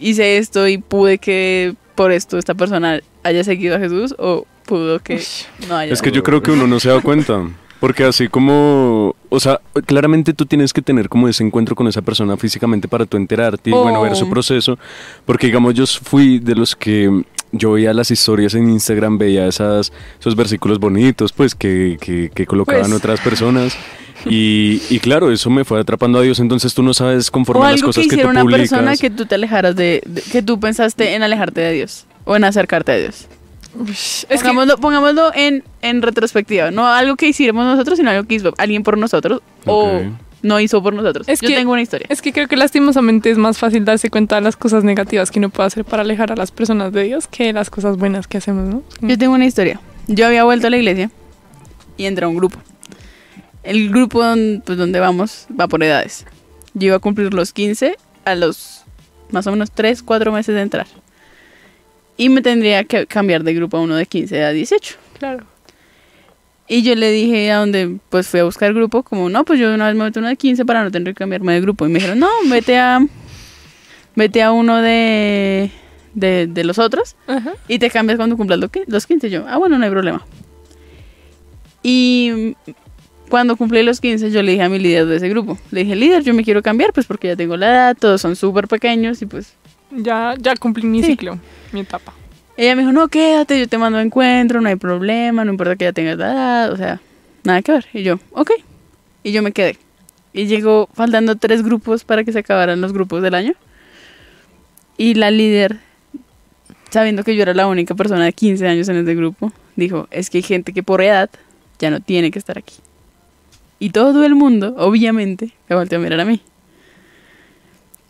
hice esto y pude que por esto esta persona haya seguido a Jesús o pudo que no haya? Es que yo creo que uno no se da cuenta. Porque así como, o sea, claramente tú tienes que tener como ese encuentro con esa persona físicamente para tú enterarte y bueno, ver su Oh. proceso. Porque digamos, yo fui de los que yo veía las historias en Instagram, veía esas, esos versículos bonitos, pues, que, que, que colocaban Pues. otras personas. Y, y claro, eso me fue atrapando a Dios. Entonces tú no sabes conforme o a las que cosas que, hiciera tú una publicas. persona que tú te alejaras de, de- que tú pensaste en alejarte de Dios o en acercarte a Dios. Es que pongámoslo, pongámoslo en, en retrospectiva, no algo que hiciéramos nosotros, sino algo que hizo alguien por nosotros o Ok. no hizo por nosotros. Es Yo que- tengo una historia. Es que creo que lastimosamente es más fácil darse cuenta de las cosas negativas que uno puede hacer para alejar a las personas de Dios que las cosas buenas que hacemos, ¿no? Como- Yo tengo una historia. Yo había vuelto a la iglesia y entré a un grupo. El grupo pues, donde vamos va por edades. Yo iba a cumplir los 15 a los más o menos 3, 4 meses de entrar. Y me tendría que cambiar de grupo a uno de 15 a 18. Claro. Y yo le dije a donde pues fui a buscar grupo, como no, pues yo una vez me meto a uno de 15 para no tener que cambiarme de grupo. Y me dijeron, no, vete a, vete a uno de, de, de los otros Ajá. y te cambias cuando cumplas lo que- los 15. Yo, ah, bueno, no hay problema. Y cuando cumplí los 15, yo le dije a mi líder de ese grupo, le dije, líder, yo me quiero cambiar, pues porque ya tengo la edad, todos son súper pequeños y pues... Ya, ya cumplí mi Sí. ciclo, mi etapa. Ella me dijo, no, quédate, yo te mando a encuentro, no hay problema, no importa que ya tengas la edad, o sea, nada que ver. Y yo, ok. Y yo me quedé. Y llegó faltando tres grupos para que se acabaran los grupos del año. Y la líder, sabiendo que yo era la única persona de 15 años en ese grupo, dijo, es que hay gente que por edad ya no tiene que estar aquí. Y todo el mundo, obviamente, me volteó a mirar a mí.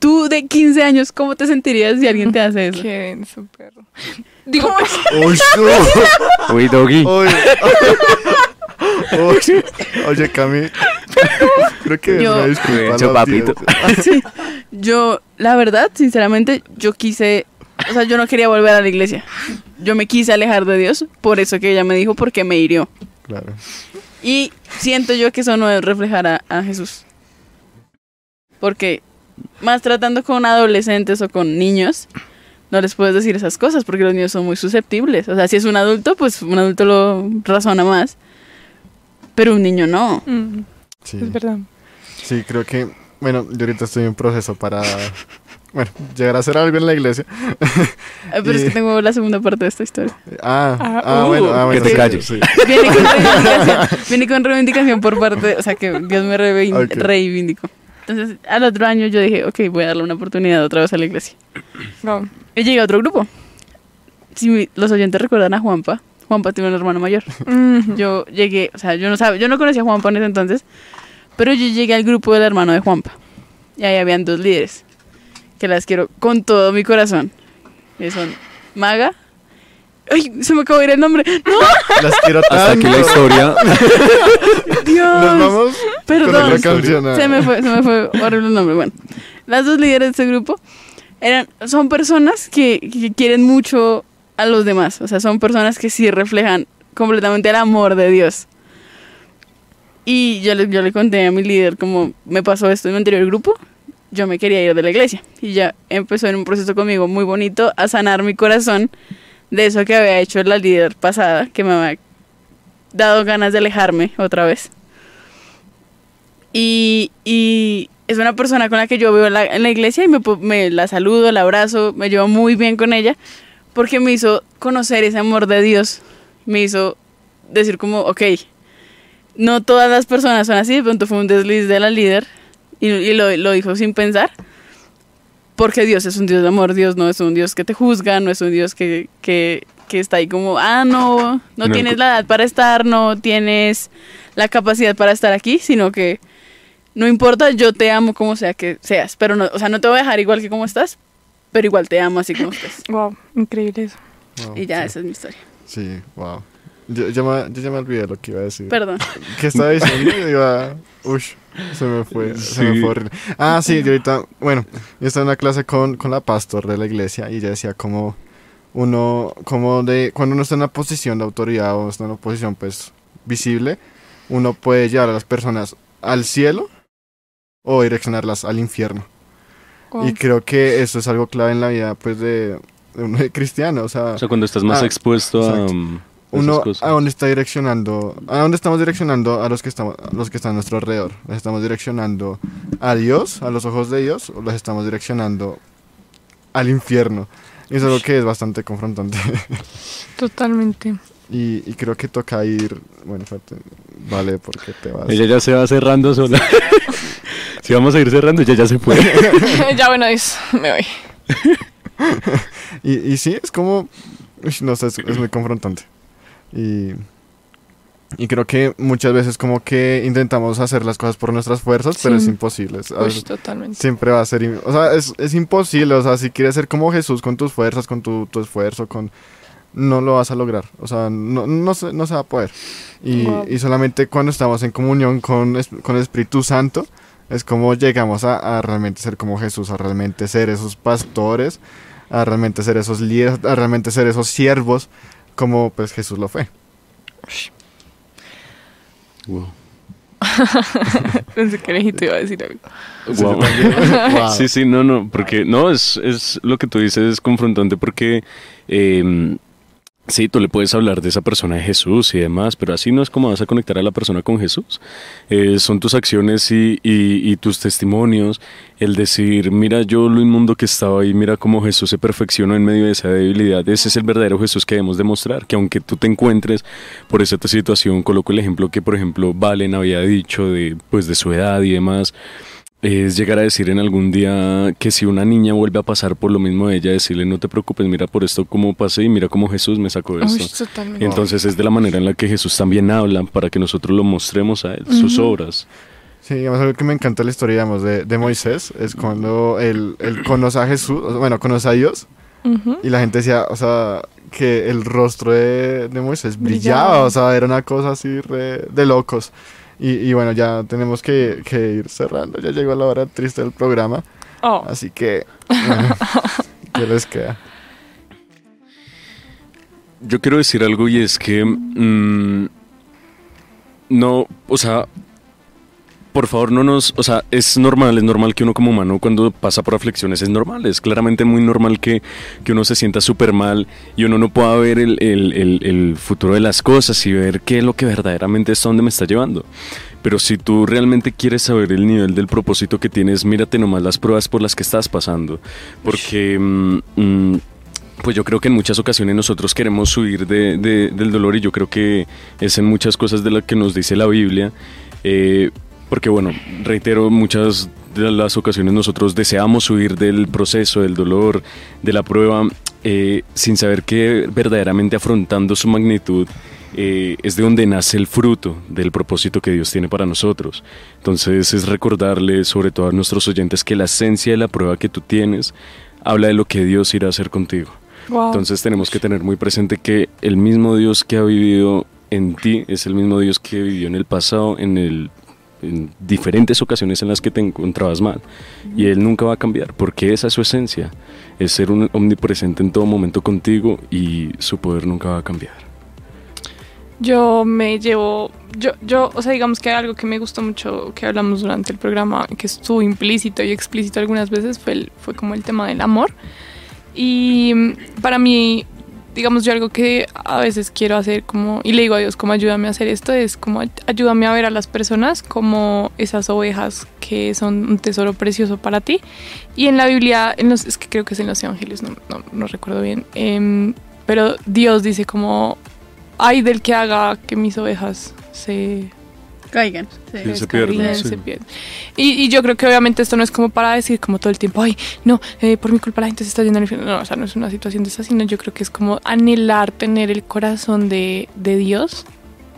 Tú de 15 años, ¿cómo te sentirías si alguien te hace eso? [LAUGHS] Qué denso, perro. Digo, Uy, [LAUGHS] no. Uy, Doggy. Uy. Uy. Oye, Cami. Creo que Yo- me disculpa. Papito. [LAUGHS] Sí. Yo, la verdad, sinceramente, yo quise, o sea, yo no quería volver a la iglesia. Yo me quise alejar de Dios, por eso que ella me dijo, porque me hirió. Claro. Y siento yo que eso no es reflejar a, a Jesús. Porque más tratando con adolescentes o con niños, no les puedes decir esas cosas porque los niños son muy susceptibles. O sea, si es un adulto, pues un adulto lo razona más. Pero un niño no. Mm, Sí. es verdad. Sí, creo que, bueno, yo ahorita estoy en proceso para, bueno, llegar a hacer algo en la iglesia. Eh, Pero es que tengo la segunda parte de esta historia. Ah, Ah, ah, uh, bueno, ah, que bueno. te sí, calles. sí. [LAUGHS] Viene con reivindicación. Viene con reivindicación por parte, o sea, que Dios me reivin- Ok. reivindicó. Entonces, al otro año yo dije, ok, voy a darle una oportunidad otra vez a la iglesia. [CLEARS THROAT] Wow. Y llegué a otro grupo. Si mi- los oyentes recuerdan a Juanpa, Juanpa tiene un hermano mayor. Yo llegué, o sea, yo no sabía, yo no conocía a Juanpa en ese entonces, pero yo llegué al grupo del hermano de Juanpa. Y ahí habían dos líderes, que las quiero con todo mi corazón. Que son Maga. ¡Ay! Se me acabó de ir el nombre. ¡No! Las quiero Hasta aquí tanto. la historia. [LAUGHS] ¡Dios! Nos vamos Perdón. con canción. ah. Se me fue, se me fue horrible el nombre. Bueno, las dos líderes de este grupo eran, son personas que, que quieren mucho a los demás. O sea, son personas que sí reflejan completamente el amor de Dios. Y yo le, yo le conté a mi líder como me pasó esto en mi anterior grupo. Yo me quería ir de la iglesia. Y ya empezó en un proceso conmigo muy bonito a sanar mi corazón de eso que había hecho la líder pasada, que me había dado ganas de alejarme otra vez. Y, y es una persona con la que yo veo en la, iglesia y me, me la saludo, la abrazo, me llevo muy bien con ella, porque me hizo conocer ese amor de Dios. Me hizo decir como, ok, no todas las personas son así, de pronto fue un desliz de la líder y, y lo, lo dijo sin pensar, porque Dios es un Dios de amor, Dios no es un Dios que te juzga, no es un Dios que, que, que está ahí como, ah, no, no No, tienes la edad para estar, no tienes la capacidad para estar aquí, sino que no importa, yo te amo como sea que seas, pero no, o sea, no te voy a dejar igual que como estás, pero igual te amo así como estás. Wow, increíble eso. Wow, Y ya, sí. esa es mi historia. Sí, wow. Yo, yo me, yo ya me olvidé lo que iba a decir. Perdón. [LAUGHS] ¿Qué estaba diciendo? Yo iba, ush, se me fue, se me fue horrible. Ah, sí, yo ahorita, bueno, yo estaba en una clase con, con la pastor de la iglesia y ella decía como uno, como de, cuando uno está en una posición de autoridad o está en una posición pues visible, uno puede llevar a las personas al cielo o direccionarlas al infierno. Y creo que eso es algo clave en la vida pues de, de uno de cristiano, o sea, O sea, cuando estás más Ah, expuesto a, exacto. Uno a dónde está direccionando, a dónde estamos direccionando a los que estamos, a los que están a nuestro alrededor. ¿Los estamos direccionando a Dios, a los ojos de Dios, o los estamos direccionando al infierno? Y eso es lo que es bastante confrontante. [LAUGHS] Totalmente. y, y creo que toca ir, bueno, vale, porque te vas. Ella ya se va cerrando sola. [LAUGHS] si vamos a ir cerrando, ella ya se fue. [LAUGHS] ya bueno, es, me voy. Y, y sí, es como, no sé, es, es muy confrontante. Y, y creo que muchas veces como que intentamos hacer las cosas por nuestras fuerzas, pero Sí. es imposible. es- a Uy, totalmente. siempre va a ser, o sea, es, es imposible, o sea, si quieres ser como Jesús con tus fuerzas, con tu, tu esfuerzo, con no lo vas a lograr, o sea, no, no, se, no se va a poder. Y, Wow. y solamente cuando estamos en comunión con, con el Espíritu Santo, es como llegamos a, a realmente ser como Jesús, a realmente ser esos pastores, a realmente ser esos líderes, a realmente ser esos siervos, como pues Jesús lo fue. Wow. [LAUGHS] Pensé que Alejito iba a decir algo. Wow. Wow. [LAUGHS] Sí, sí, no, no, porque no, es, es lo que tú dices es confrontante porque eh, sí, tú le puedes hablar de esa persona de Jesús y demás, pero así no es como vas a conectar a la persona con Jesús. Eh, son tus acciones y, y- y tus testimonios, el decir, mira yo lo inmundo que estaba ahí, mira cómo Jesús se perfeccionó en medio de esa debilidad. Ese es el verdadero Jesús que debemos demostrar, que aunque tú te encuentres por esa situación, coloco el ejemplo que, por ejemplo, Valen había dicho de, pues, de su edad y demás, es llegar a decir en algún día que si una niña vuelve a pasar por lo mismo de ella, decirle no te preocupes, mira por esto cómo pasé y mira cómo Jesús me sacó de Uy, esto. totalmente. Y entonces es de la manera en la que Jesús también habla para que nosotros lo mostremos a él, sus obras. Sí, digamos, algo que me encanta la historia, digamos, de, de Moisés, es cuando él, él conoce a Jesús, bueno, conoce a Dios, y la gente decía, o sea, que el rostro de, de Moisés brillaba, Brillaba. o sea, era una cosa así re- de locos. Y, y bueno, ya tenemos que, que ir cerrando, ya llegó la hora triste del programa. Oh. Así que, bueno, [LAUGHS] ¿qué les queda? Yo quiero decir algo y es que mm, no, o sea, por favor no nos, o sea, es normal, es normal que uno como humano cuando pasa por aflicciones es normal, es claramente muy normal que, que uno se sienta súper mal y uno no pueda ver el, el- el- el futuro de las cosas y ver qué es lo que verdaderamente es a dónde me está llevando. Pero si tú realmente quieres saber el nivel del propósito que tienes, mírate nomás las pruebas por las que estás pasando. Porque mm, mm, pues yo creo que en muchas ocasiones nosotros queremos huir de- de- del dolor y yo creo que es en muchas cosas de lo que nos dice la Biblia. Eh, porque bueno, reitero, muchas de las ocasiones nosotros deseamos huir del proceso, del dolor, de la prueba, eh, sin saber que verdaderamente afrontando su magnitud eh, es de donde nace el fruto del propósito que Dios tiene para nosotros. Entonces es recordarle sobre todo a nuestros oyentes que la esencia de la prueba que tú tienes habla de lo que Dios irá a hacer contigo. Wow. Entonces tenemos que tener muy presente que el mismo Dios que ha vivido en ti es el mismo Dios que vivió en el pasado, en, el, en diferentes ocasiones en las que te encontrabas mal. Y Él nunca va a cambiar, porque esa es su esencia, es ser un omnipresente en todo momento contigo y su poder nunca va a cambiar. Yo me llevo, yo, yo, o sea, digamos que algo que me gustó mucho que hablamos durante el programa, que estuvo implícito y explícito algunas veces, fue, el- fue como el tema del amor. Y mm, para mí, digamos, yo algo que a veces quiero hacer como, y le digo a Dios, como ayúdame a hacer esto, es como ay- ayúdame a ver a las personas como esas ovejas que son un tesoro precioso para ti. Y en la Biblia, en los, es que creo que es en los Evangelios, no, no, no recuerdo bien, em, pero Dios dice como, ay del que haga que mis ovejas se Caigan. sí. Sí, se pierden, sí. se pierden. Y, y yo creo que obviamente esto no es como para decir como todo el tiempo, ay, no, eh, por mi culpa la gente se está yendo al infierno. No, o sea, no es una situación de esa, sino yo creo que es como anhelar tener el corazón de, de Dios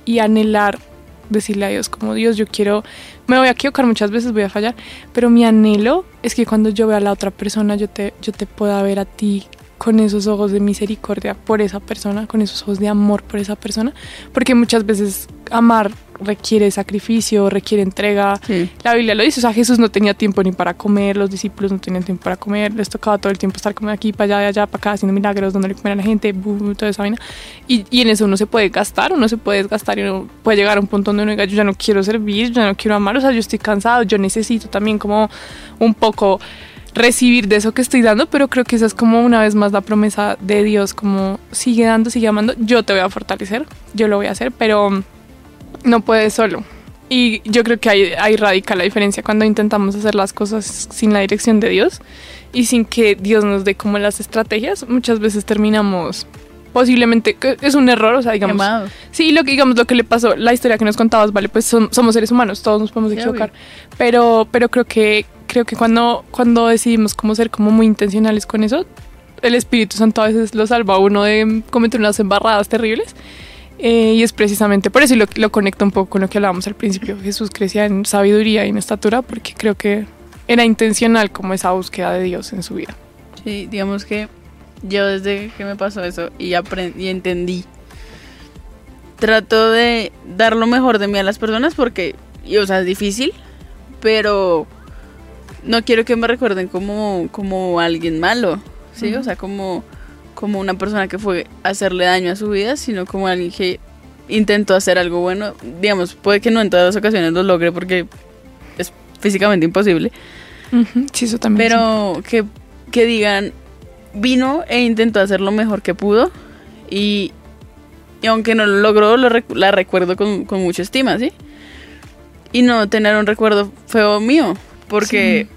y anhelar decirle a Dios como Dios, yo quiero, me voy a equivocar muchas veces, voy a fallar, pero mi anhelo es que cuando yo vea a la otra persona, yo te, yo te pueda ver a ti con esos ojos de misericordia por esa persona, con esos ojos de amor por esa persona, porque muchas veces amar requiere sacrificio, requiere entrega. Sí. La Biblia lo dice, o sea, Jesús no tenía tiempo ni para comer, los discípulos no tenían tiempo para comer, les tocaba todo el tiempo estar como de aquí, para allá, de allá, para acá, haciendo milagros, dándole comer a la gente, bu, toda esa vaina. Y, y en eso uno se puede gastar, uno se puede desgastar y uno puede llegar a un punto donde uno diga, yo ya no quiero servir, yo ya no quiero amar, o sea, yo estoy cansado, yo necesito también como un poco recibir de eso que estoy dando, pero creo que esa es como una vez más la promesa de Dios, como sigue dando, sigue amando, yo te voy a fortalecer, yo lo voy a hacer, pero no puedes solo. Y yo creo que ahí, ahí radica la diferencia cuando intentamos hacer las cosas sin la dirección de Dios y sin que Dios nos dé como las estrategias, muchas veces terminamos posiblemente, es un error, o sea, digamos, Quemados. Sí, lo que digamos lo que le pasó, la historia que nos contabas, vale, pues som- somos seres humanos, todos nos podemos Sí, equivocar, pero pero creo que creo que cuando cuando decidimos como ser como muy intencionales con eso, el Espíritu Santo a veces lo salva a uno de cometer unas embarradas terribles. Eh, y es precisamente por eso y lo, lo conecta un poco con lo que hablábamos al principio. Jesús crecía en sabiduría y en estatura porque creo que era intencional como esa búsqueda de Dios en su vida. Sí, digamos que yo desde que me pasó eso y aprendí y entendí, trato de dar lo mejor de mí a las personas porque, y, o sea, es difícil, pero no quiero que me recuerden como, como alguien malo, ¿sí? O sea, como, como una persona que fue a hacerle daño a su vida, sino como alguien que intentó hacer algo bueno. Digamos, puede que no en todas las ocasiones lo logre porque es físicamente imposible, Sí, eso también. pero que, que digan, vino e intentó hacer lo mejor que pudo y, y aunque no lo logró, lo rec- la recuerdo con, con mucha estima, ¿sí? Y no tener un recuerdo feo mío, porque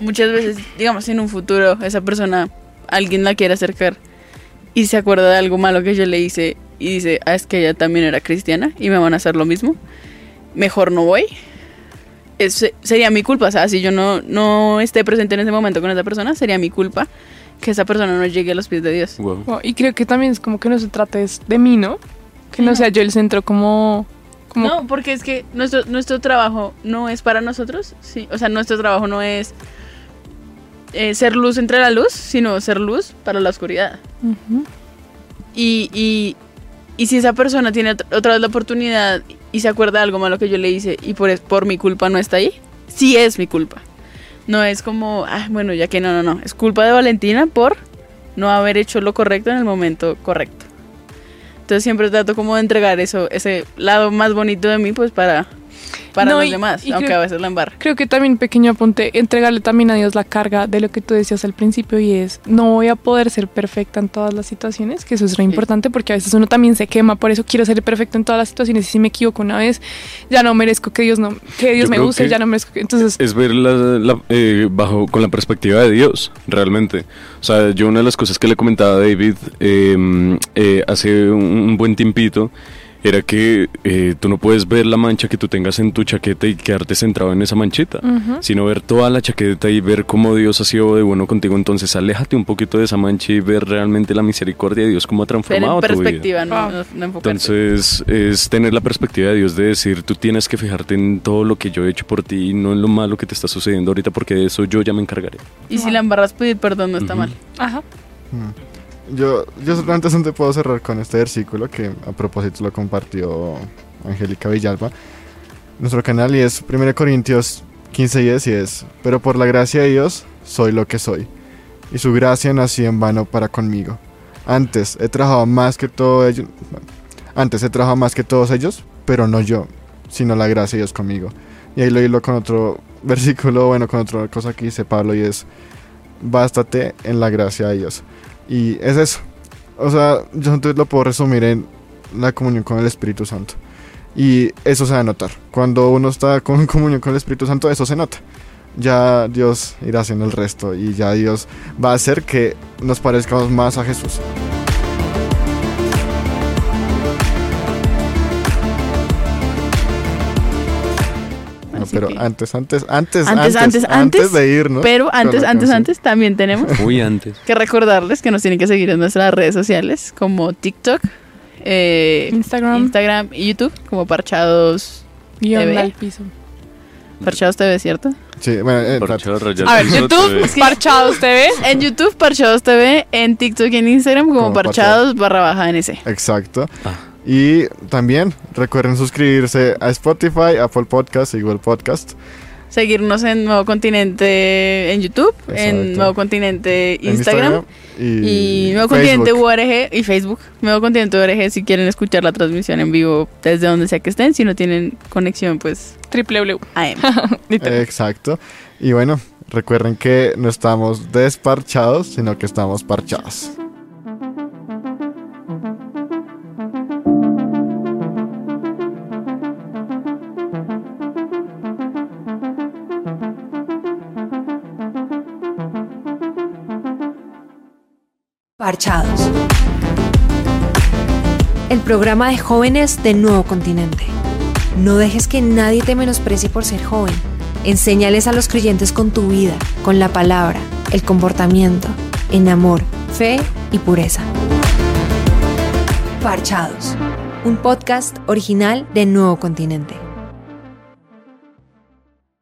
muchas veces, digamos, en un futuro esa persona, alguien la quiere acercar y se acuerda de algo malo que yo le hice y dice, ah, es que ella también era cristiana y me van a hacer lo mismo, mejor no voy. Es- sería mi culpa, o sea, si yo no, no esté presente en ese momento con esa persona, sería mi culpa que esa persona no llegue a los pies de Dios. Wow. Wow, Y creo que también es como que no se trate es de mí, ¿no? Que no No. sea yo el centro como... como No, porque es que nuestro, nuestro trabajo no es para nosotros, sí, o sea, nuestro trabajo no es eh, ser luz entre la luz, sino ser luz para la oscuridad. Ujú. Y, y, y si esa persona tiene ot- otra vez la oportunidad y se acuerda de algo malo que yo le hice y por, por mi culpa no está ahí, sí es mi culpa. No es como, ah, bueno, ya que no, no, no. Es culpa de Valentina por no haber hecho lo correcto en el momento correcto. Entonces siempre trato como de entregar eso, ese lado más bonito de mí, pues para, para No, los y- demás, y aunque creo- a veces la embarra. Creo que también, pequeño apunte, entregarle también a Dios la carga de lo que tú decías al principio y es, no voy a poder ser perfecta en todas las situaciones, que eso es re importante porque a veces uno también se quema, por eso quiero ser perfecta en todas las situaciones y si me equivoco una vez, ya no merezco que Dios, no, que Dios Yo me use, que- ya no merezco que... Entonces, es ver la, la- eh, bajo con la perspectiva de Dios, realmente. O sea, yo una de las cosas que le comentaba a David eh, eh, hace un, un buen tiempito era que eh, tú no puedes ver la mancha que tú tengas en tu chaqueta y quedarte centrado en esa manchita, sino ver toda la chaqueta y ver cómo Dios ha sido de bueno contigo. Entonces, aléjate un poquito de esa mancha y ver realmente la misericordia de Dios cómo ha transformado en tu vida. perspectiva, no, no, no. Entonces es tener la perspectiva de Dios de decir, tú tienes que fijarte en todo lo que yo he hecho por ti y no en lo malo que te está sucediendo ahorita porque de eso yo ya me encargaré. y si la embarras, pedir perdón no está mal. ajá. Yo, yo solamente te puedo cerrar con este versículo que a propósito lo compartió Angélica Villalba nuestro canal y es 1 Corintios 15 y 10 y es, pero por la gracia de Dios soy lo que soy y su gracia nació en vano para conmigo. Antes he trabajado más que todo ellos, antes he trabajado más que todos ellos, pero no yo, sino la gracia de Dios conmigo. Y ahí lo hilo con otro versículo, bueno, con otra cosa que dice Pablo y es, bástate en la gracia de Dios. Y es eso. O sea, yo entonces lo puedo resumir en la comunión con el Espíritu Santo. Y eso se va a notar. Cuando uno está con [LAUGHS] comunión con el Espíritu Santo, eso se nota. Ya Dios irá haciendo el resto y ya Dios va a hacer que nos parezcamos más a Jesús. Pero que- antes, antes, antes, Antes, antes, antes, antes, de irnos. Pero antes, antes, canción. antes también tenemos Muy antes. que recordarles que nos tienen que seguir en nuestras redes sociales como TikTok, eh, Instagram, Instagram y YouTube como Parchados, guion TV. al piso. Parchados TV, ¿cierto? Sí, bueno, eh, Parchado, rayado, A ver, YouTube, te- Parchados TV. En YouTube Parchados TV, en TikTok y en Instagram como, Como Parchados barra baja NC. Exacto. Ah. Y también recuerden suscribirse a Spotify, Apple Podcast y Google Podcast. Seguirnos en Nuevo Continente en YouTube, en. Nuevo Continente en Instagram, y, y Nuevo Facebook. Continente URG y Facebook. Nuevo Continente URG si quieren escuchar la transmisión en vivo desde donde sea que estén. Si no tienen conexión, pues www. AM. [LAUGHS] [LAUGHS] Literal. Exacto. Y bueno, recuerden que no estamos desparchados, sino que estamos parchados. Parchados. El programa de jóvenes de Nuevo Continente. No dejes que nadie te menosprecie por ser joven. Enséñales a los creyentes con tu vida, con la palabra, el comportamiento, en amor, fe y pureza. Parchados. Un podcast original de Nuevo Continente.